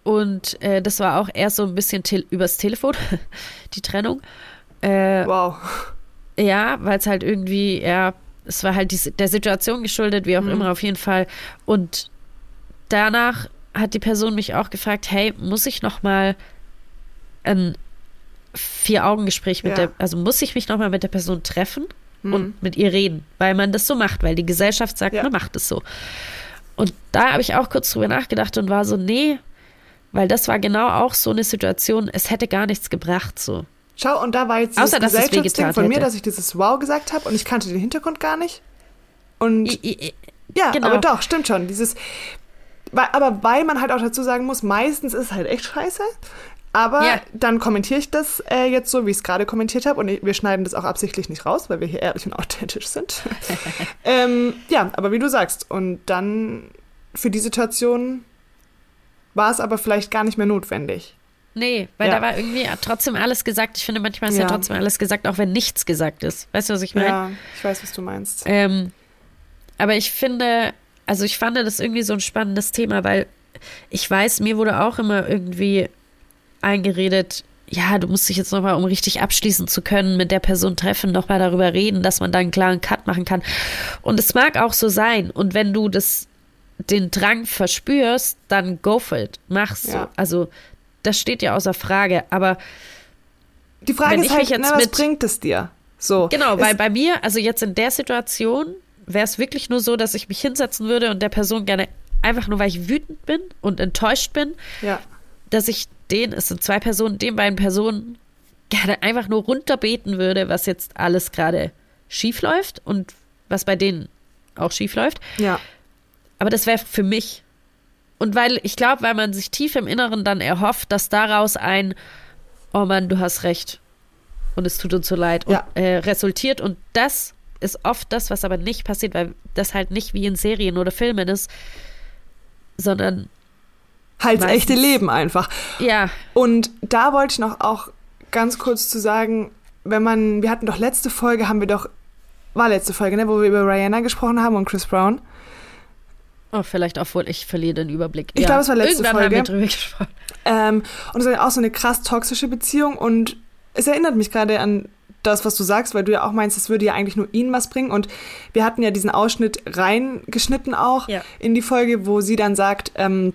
und äh, das war auch eher so ein bisschen tel übers Telefon, <laughs> die Trennung. Äh, Wow. ja, weil es halt irgendwie, ja, es war halt die, der Situation geschuldet, wie auch immer, auf jeden Fall. Und danach hat die Person mich auch gefragt, hey, muss ich noch mal ein Vier-Augen-Gespräch mit Ja. der, also muss ich mich noch mal mit der Person treffen und mit ihr reden, weil man das so macht, weil die Gesellschaft sagt, Ja. man macht es so. Und da habe ich auch kurz drüber nachgedacht und war so, nee, weil das war genau auch so eine Situation, es hätte gar nichts gebracht, so. Schau, und da war jetzt dieses Außer, dass es Gesellschaftsding von mir, hätte. dass ich dieses Wow gesagt habe und ich kannte den Hintergrund gar nicht. Und I, I, I, Ja, Genau. aber doch, stimmt schon. Dieses, aber weil man halt auch dazu sagen muss, meistens ist es halt echt scheiße. Aber Ja. dann kommentiere ich das äh, jetzt so, wie ich es gerade kommentiert habe. Und wir schneiden das auch absichtlich nicht raus, weil wir hier ehrlich und authentisch sind. <laughs> ähm, ja, aber wie du sagst. Und dann für die Situation war es aber vielleicht gar nicht mehr notwendig. Nee, weil Ja. da war irgendwie trotzdem alles gesagt. Ich finde, manchmal ist ja. Ja. trotzdem alles gesagt, auch wenn nichts gesagt ist. Weißt du, was ich meine? Ja, ich weiß, was du meinst. Ähm, aber ich finde, also ich fand das irgendwie so ein spannendes Thema, weil ich weiß, mir wurde auch immer irgendwie eingeredet, ja, du musst dich jetzt nochmal, um richtig abschließen zu können, mit der Person treffen, nochmal darüber reden, dass man da einen klaren Cut machen kann. Und es mag auch so sein. Und wenn du das, den Drang verspürst, dann go for it. Mach's so. Ja. Also, das steht ja außer Frage. Aber Die Frage ist ich halt, mich jetzt na, was mit- bringt es dir? So. Genau, weil bei mir, also jetzt in der Situation, wäre es wirklich nur so, dass ich mich hinsetzen würde und der Person gerne, einfach nur weil ich wütend bin und enttäuscht bin, Ja. dass ich den, es sind zwei Personen, den beiden Personen gerne einfach nur runterbeten würde, was jetzt alles gerade schief läuft und was bei denen auch schief läuft. Ja. Aber das wäre für mich. Und weil, ich glaube, weil man sich tief im Inneren dann erhofft, dass daraus ein, oh Mann, du hast recht. Und es tut uns so leid. Und Ja. äh, resultiert. Und das ist oft das, was aber nicht passiert, weil das halt nicht wie in Serien oder Filmen ist, sondern Halt Meistens. echte Leben einfach. ja, Und da wollte ich noch auch ganz kurz zu sagen, wenn man, wir hatten doch letzte Folge, haben wir doch, war letzte Folge, ne, wo wir über Rihanna gesprochen haben und Chris Brown. Oh, vielleicht obwohl ich verliere den Überblick. Ich ja. glaube, es war letzte Irgendwann Folge. haben wir drüber gesprochen. Ähm, und es ist auch so eine krass toxische Beziehung und es erinnert mich gerade an das, was du sagst, weil du ja auch meinst, es würde ja eigentlich nur ihnen was bringen. Und wir hatten ja diesen Ausschnitt reingeschnitten auch Ja. in die Folge, wo sie dann sagt, ähm,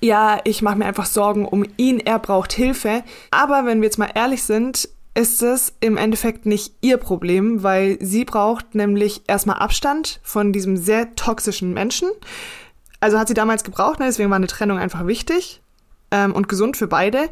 ja, ich mache mir einfach Sorgen um ihn, er braucht Hilfe. Aber wenn wir jetzt mal ehrlich sind, ist es im Endeffekt nicht ihr Problem, weil sie braucht nämlich erstmal Abstand von diesem sehr toxischen Menschen. Also hat sie damals gebraucht, ne? deswegen war eine Trennung einfach wichtig ähm, und gesund für beide.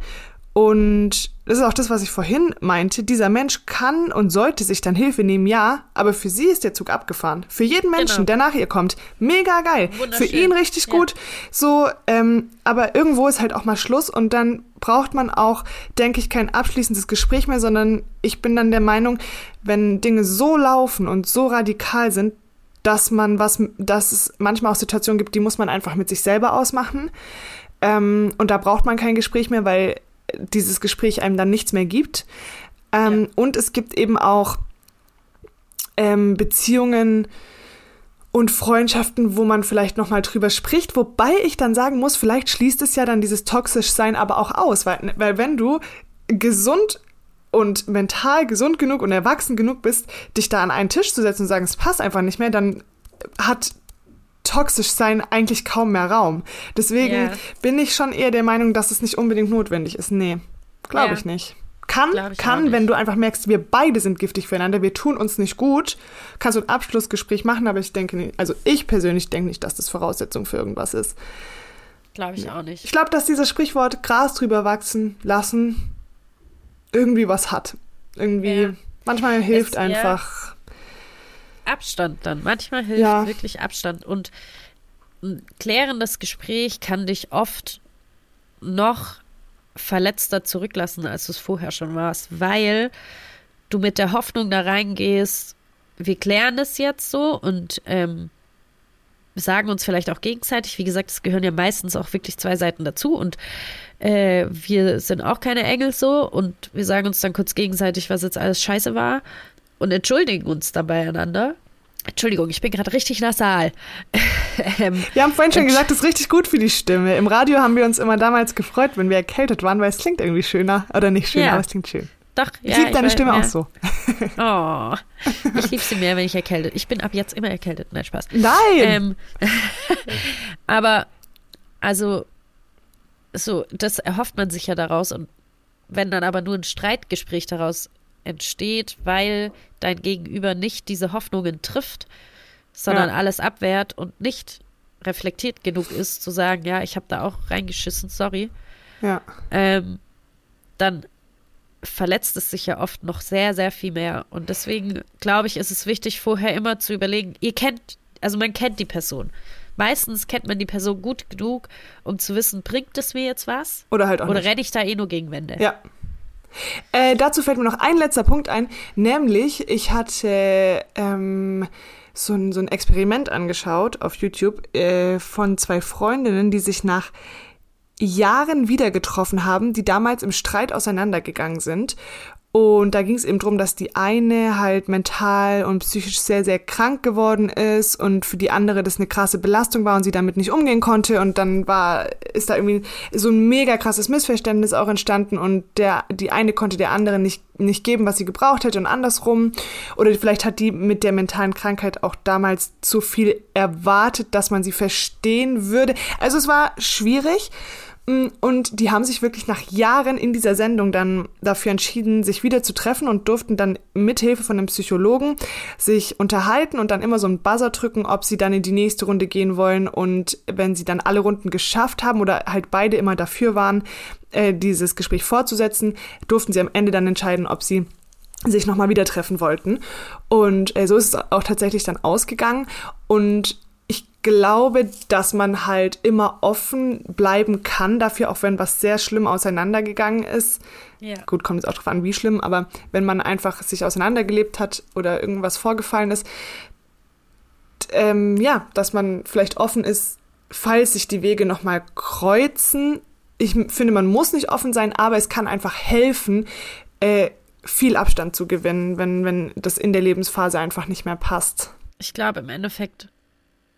Und das ist auch das, was ich vorhin meinte. Dieser Mensch kann und sollte sich dann Hilfe nehmen, ja, aber für sie ist der Zug abgefahren. Für jeden Menschen, Genau. der nach ihr kommt, mega geil. Für ihn richtig Ja. gut. So, ähm, aber irgendwo ist halt auch mal Schluss und dann braucht man auch, denke ich, kein abschließendes Gespräch mehr, sondern ich bin dann der Meinung, wenn Dinge so laufen und so radikal sind, dass man was, dass es manchmal auch Situationen gibt, die muss man einfach mit sich selber ausmachen. Ähm, und da braucht man kein Gespräch mehr, weil dieses Gespräch einem dann nichts mehr gibt. Ähm, Und es gibt eben auch ähm, Beziehungen, und Freundschaften, wo man vielleicht nochmal drüber spricht, wobei ich dann sagen muss, vielleicht schließt es ja dann dieses toxisch sein aber auch aus, weil, weil wenn du gesund und mental gesund genug und erwachsen genug bist, dich da an einen Tisch zu setzen und sagen, es passt einfach nicht mehr, dann hat toxisch sein eigentlich kaum mehr Raum. Deswegen Ja. bin ich schon eher der Meinung, dass es nicht unbedingt notwendig ist. Nee, glaube Ja. ich nicht. Kann, ich kann, nicht. wenn du einfach merkst, wir beide sind giftig füreinander, wir tun uns nicht gut, kannst du ein Abschlussgespräch machen, aber ich denke nicht, also ich persönlich denke nicht, dass das Voraussetzung für irgendwas ist. Glaube ich auch nicht. Ich glaube, dass dieses Sprichwort Gras drüber wachsen lassen irgendwie was hat. Irgendwie, Ja. manchmal hilft Es- einfach. Abstand dann. Manchmal hilft Ja. wirklich Abstand. Und ein klärendes Gespräch kann dich oft noch verletzter zurücklassen, als du es vorher schon warst, weil du mit der Hoffnung da reingehst, wir klären das jetzt so und ähm, sagen uns vielleicht auch gegenseitig, wie gesagt, es gehören ja meistens auch wirklich zwei Seiten dazu und äh, wir sind auch keine Engel so und wir sagen uns dann kurz gegenseitig, was jetzt alles scheiße war und entschuldigen uns dann beieinander. Entschuldigung, ich bin gerade richtig nasal. <laughs> ähm, Wir haben vorhin schon gesagt, das ist richtig gut für die Stimme. Im Radio haben wir uns immer damals gefreut, wenn wir erkältet waren, weil es klingt irgendwie schöner. Oder nicht schöner, Ja. aber es klingt schön. doch, Ich ja, liebe deine Stimme ja. auch so. <laughs> Oh, ich liebe sie mehr, wenn ich erkältet. Ich bin ab jetzt immer erkältet. Nein, Spaß. Nein! Ähm, <laughs> aber, also, so, das erhofft man sich ja daraus. Und wenn dann aber nur ein Streitgespräch daraus entsteht, weil dein Gegenüber nicht diese Hoffnungen trifft, sondern Ja. alles abwehrt und nicht reflektiert genug ist, zu sagen, ja, ich habe da auch reingeschissen, sorry, ja. ähm, dann verletzt es sich ja oft noch sehr, sehr viel mehr. Und deswegen glaube ich, ist es wichtig, vorher immer zu überlegen, ihr kennt, also man kennt die Person. Meistens kennt man die Person gut genug, um zu wissen, bringt es mir jetzt was? Oder halt auch Oder nicht. renne ich da eh nur gegen Wände? Ja. Äh, dazu fällt mir noch ein letzter Punkt ein, nämlich ich hatte ähm, so, ein, so ein Experiment angeschaut auf YouTube äh, von zwei Freundinnen, die sich nach Jahren wieder getroffen haben, die damals im Streit auseinandergegangen sind. Und da ging es eben drum, dass die eine halt mental und psychisch sehr, sehr krank geworden ist und für die andere das eine krasse Belastung war und sie damit nicht umgehen konnte. Und dann war, ist da irgendwie so ein mega krasses Missverständnis auch entstanden und der, die eine konnte der anderen nicht, nicht geben, was sie gebraucht hätte und andersrum. Oder vielleicht hat die mit der mentalen Krankheit auch damals zu viel erwartet, dass man sie verstehen würde. Also es war schwierig. Mm, Und die haben sich wirklich nach Jahren in dieser Sendung dann dafür entschieden, sich wieder zu treffen und durften dann mithilfe von einem Psychologen sich unterhalten und dann immer so einen Buzzer drücken, ob sie dann in die nächste Runde gehen wollen. Und wenn sie dann alle Runden geschafft haben oder halt beide immer dafür waren, äh, dieses Gespräch fortzusetzen, durften sie am Ende dann entscheiden, ob sie sich nochmal wieder treffen wollten. Und äh, so ist es auch tatsächlich dann ausgegangen. Und glaube, dass man halt immer offen bleiben kann dafür, auch wenn was sehr schlimm auseinandergegangen ist. Ja. Gut, kommt jetzt auch drauf an, wie schlimm, aber wenn man einfach sich auseinandergelebt hat oder irgendwas vorgefallen ist, ähm, ja, dass man vielleicht offen ist, falls sich die Wege nochmal kreuzen. Ich finde, man muss nicht offen sein, aber es kann einfach helfen, äh, viel Abstand zu gewinnen, wenn, wenn das in der Lebensphase einfach nicht mehr passt. Ich glaube, im Endeffekt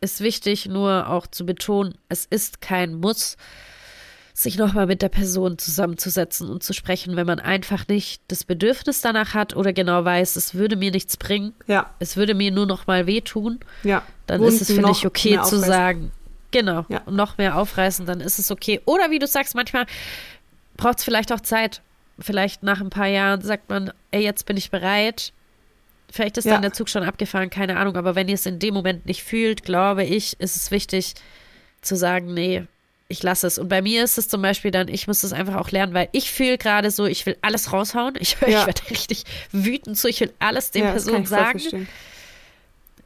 ist wichtig, nur auch zu betonen, es ist kein Muss, sich nochmal mit der Person zusammenzusetzen und zu sprechen, wenn man einfach nicht das Bedürfnis danach hat oder genau weiß, es würde mir nichts bringen, Ja, es würde mir nur noch mal wehtun, ja. dann Wunden ist es, finde ich, okay zu sagen, genau, Ja. und noch mehr aufreißen, dann ist es okay. Oder wie du sagst, manchmal braucht es vielleicht auch Zeit. Vielleicht nach ein paar Jahren sagt man, ey, jetzt bin ich bereit. Vielleicht ist Ja. dann der Zug schon abgefahren, keine Ahnung. Aber wenn ihr es in dem Moment nicht fühlt, glaube ich, ist es wichtig zu sagen, nee, ich lasse es. Und bei mir ist es zum Beispiel dann, ich muss es einfach auch lernen, weil ich fühle gerade so, ich will alles raushauen. Ich, <laughs> ich Ja. werde richtig wütend so, ich will alles den ja, Personen ich sagen.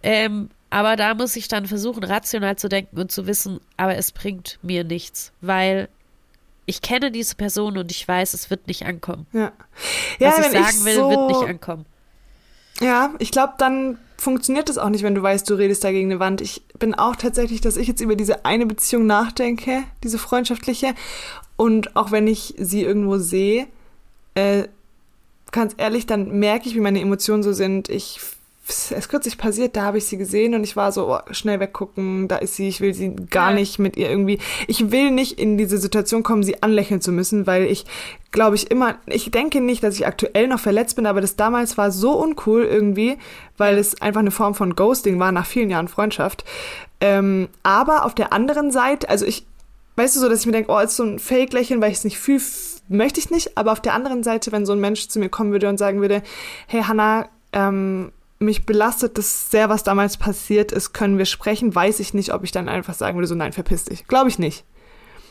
Ähm, aber da muss ich dann versuchen, rational zu denken und zu wissen, aber es bringt mir nichts, weil ich kenne diese Person und ich weiß, es wird nicht ankommen. Ja, ja Was ich sagen will, so, wird nicht ankommen. Ja, ich glaube, dann funktioniert es auch nicht, wenn du weißt, du redest da gegen eine Wand. Ich bin auch tatsächlich, dass ich jetzt über diese eine Beziehung nachdenke, diese freundschaftliche. Und auch wenn ich sie irgendwo sehe, äh, ganz ehrlich, dann merke ich, wie meine Emotionen so sind. Ich ist kürzlich passiert, da habe ich sie gesehen und ich war so, oh, schnell weggucken, da ist sie, ich will sie gar Ja. nicht mit ihr irgendwie, ich will nicht in diese Situation kommen, sie anlächeln zu müssen, weil ich, glaube ich, immer, ich denke nicht, dass ich aktuell noch verletzt bin, aber das damals war so uncool irgendwie, weil es einfach eine Form von Ghosting war nach vielen Jahren Freundschaft. Ähm, aber auf der anderen Seite, also ich, weißt du so, dass ich mir denke, oh, ist so ein Fake-Lächeln, weil ich es nicht fühle, möchte ich nicht. Aber auf der anderen Seite, wenn so ein Mensch zu mir kommen würde und sagen würde, hey Hannah, ähm, mich belastet das sehr, was damals passiert ist, können wir sprechen, weiß ich nicht, ob ich dann einfach sagen würde, so nein, verpiss dich. Glaube ich nicht.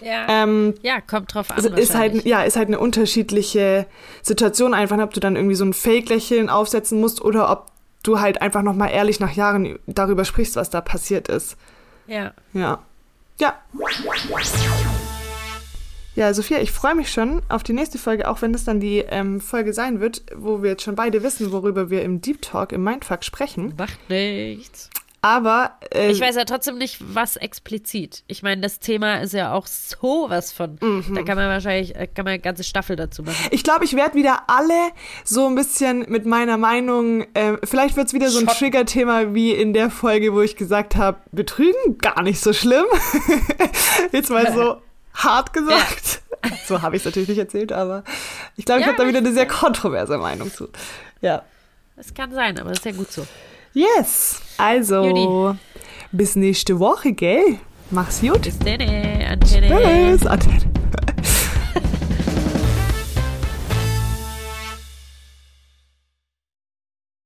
Ja, Ähm, ja kommt drauf an. also ist halt, ja, ist halt eine unterschiedliche Situation einfach, ob du dann irgendwie so ein Fake-Lächeln aufsetzen musst oder ob du halt einfach nochmal ehrlich nach Jahren darüber sprichst, was da passiert ist. ja. Ja. Ja. Ja, Sophia, ich freue mich schon auf die nächste Folge, auch wenn es dann die ähm, Folge sein wird, wo wir jetzt schon beide wissen, worüber wir im Deep Talk, im Mindfuck sprechen. Macht nichts. Aber äh, Ich weiß ja trotzdem nicht, was explizit. Ich meine, das Thema ist ja auch sowas von. Mhm. Da kann man wahrscheinlich, äh, kann man eine ganze Staffel dazu machen. ich glaube, ich werde wieder alle so ein bisschen mit meiner Meinung, äh, vielleicht wird es wieder so ein. Trigger-Thema wie in der Folge, wo ich gesagt habe, Betrügen, gar nicht so schlimm. <laughs> jetzt mal so hart gesagt. <laughs> So habe ich es natürlich nicht erzählt, aber ich glaube, ich Ja, habe da wieder eine sehr kontroverse Meinung zu. Ja. Das kann sein, aber das ist ja gut so. Yes. Also, Judy. bis nächste Woche, gell? Mach's gut. Bis dann, Antenne. Tschüss. Antenne.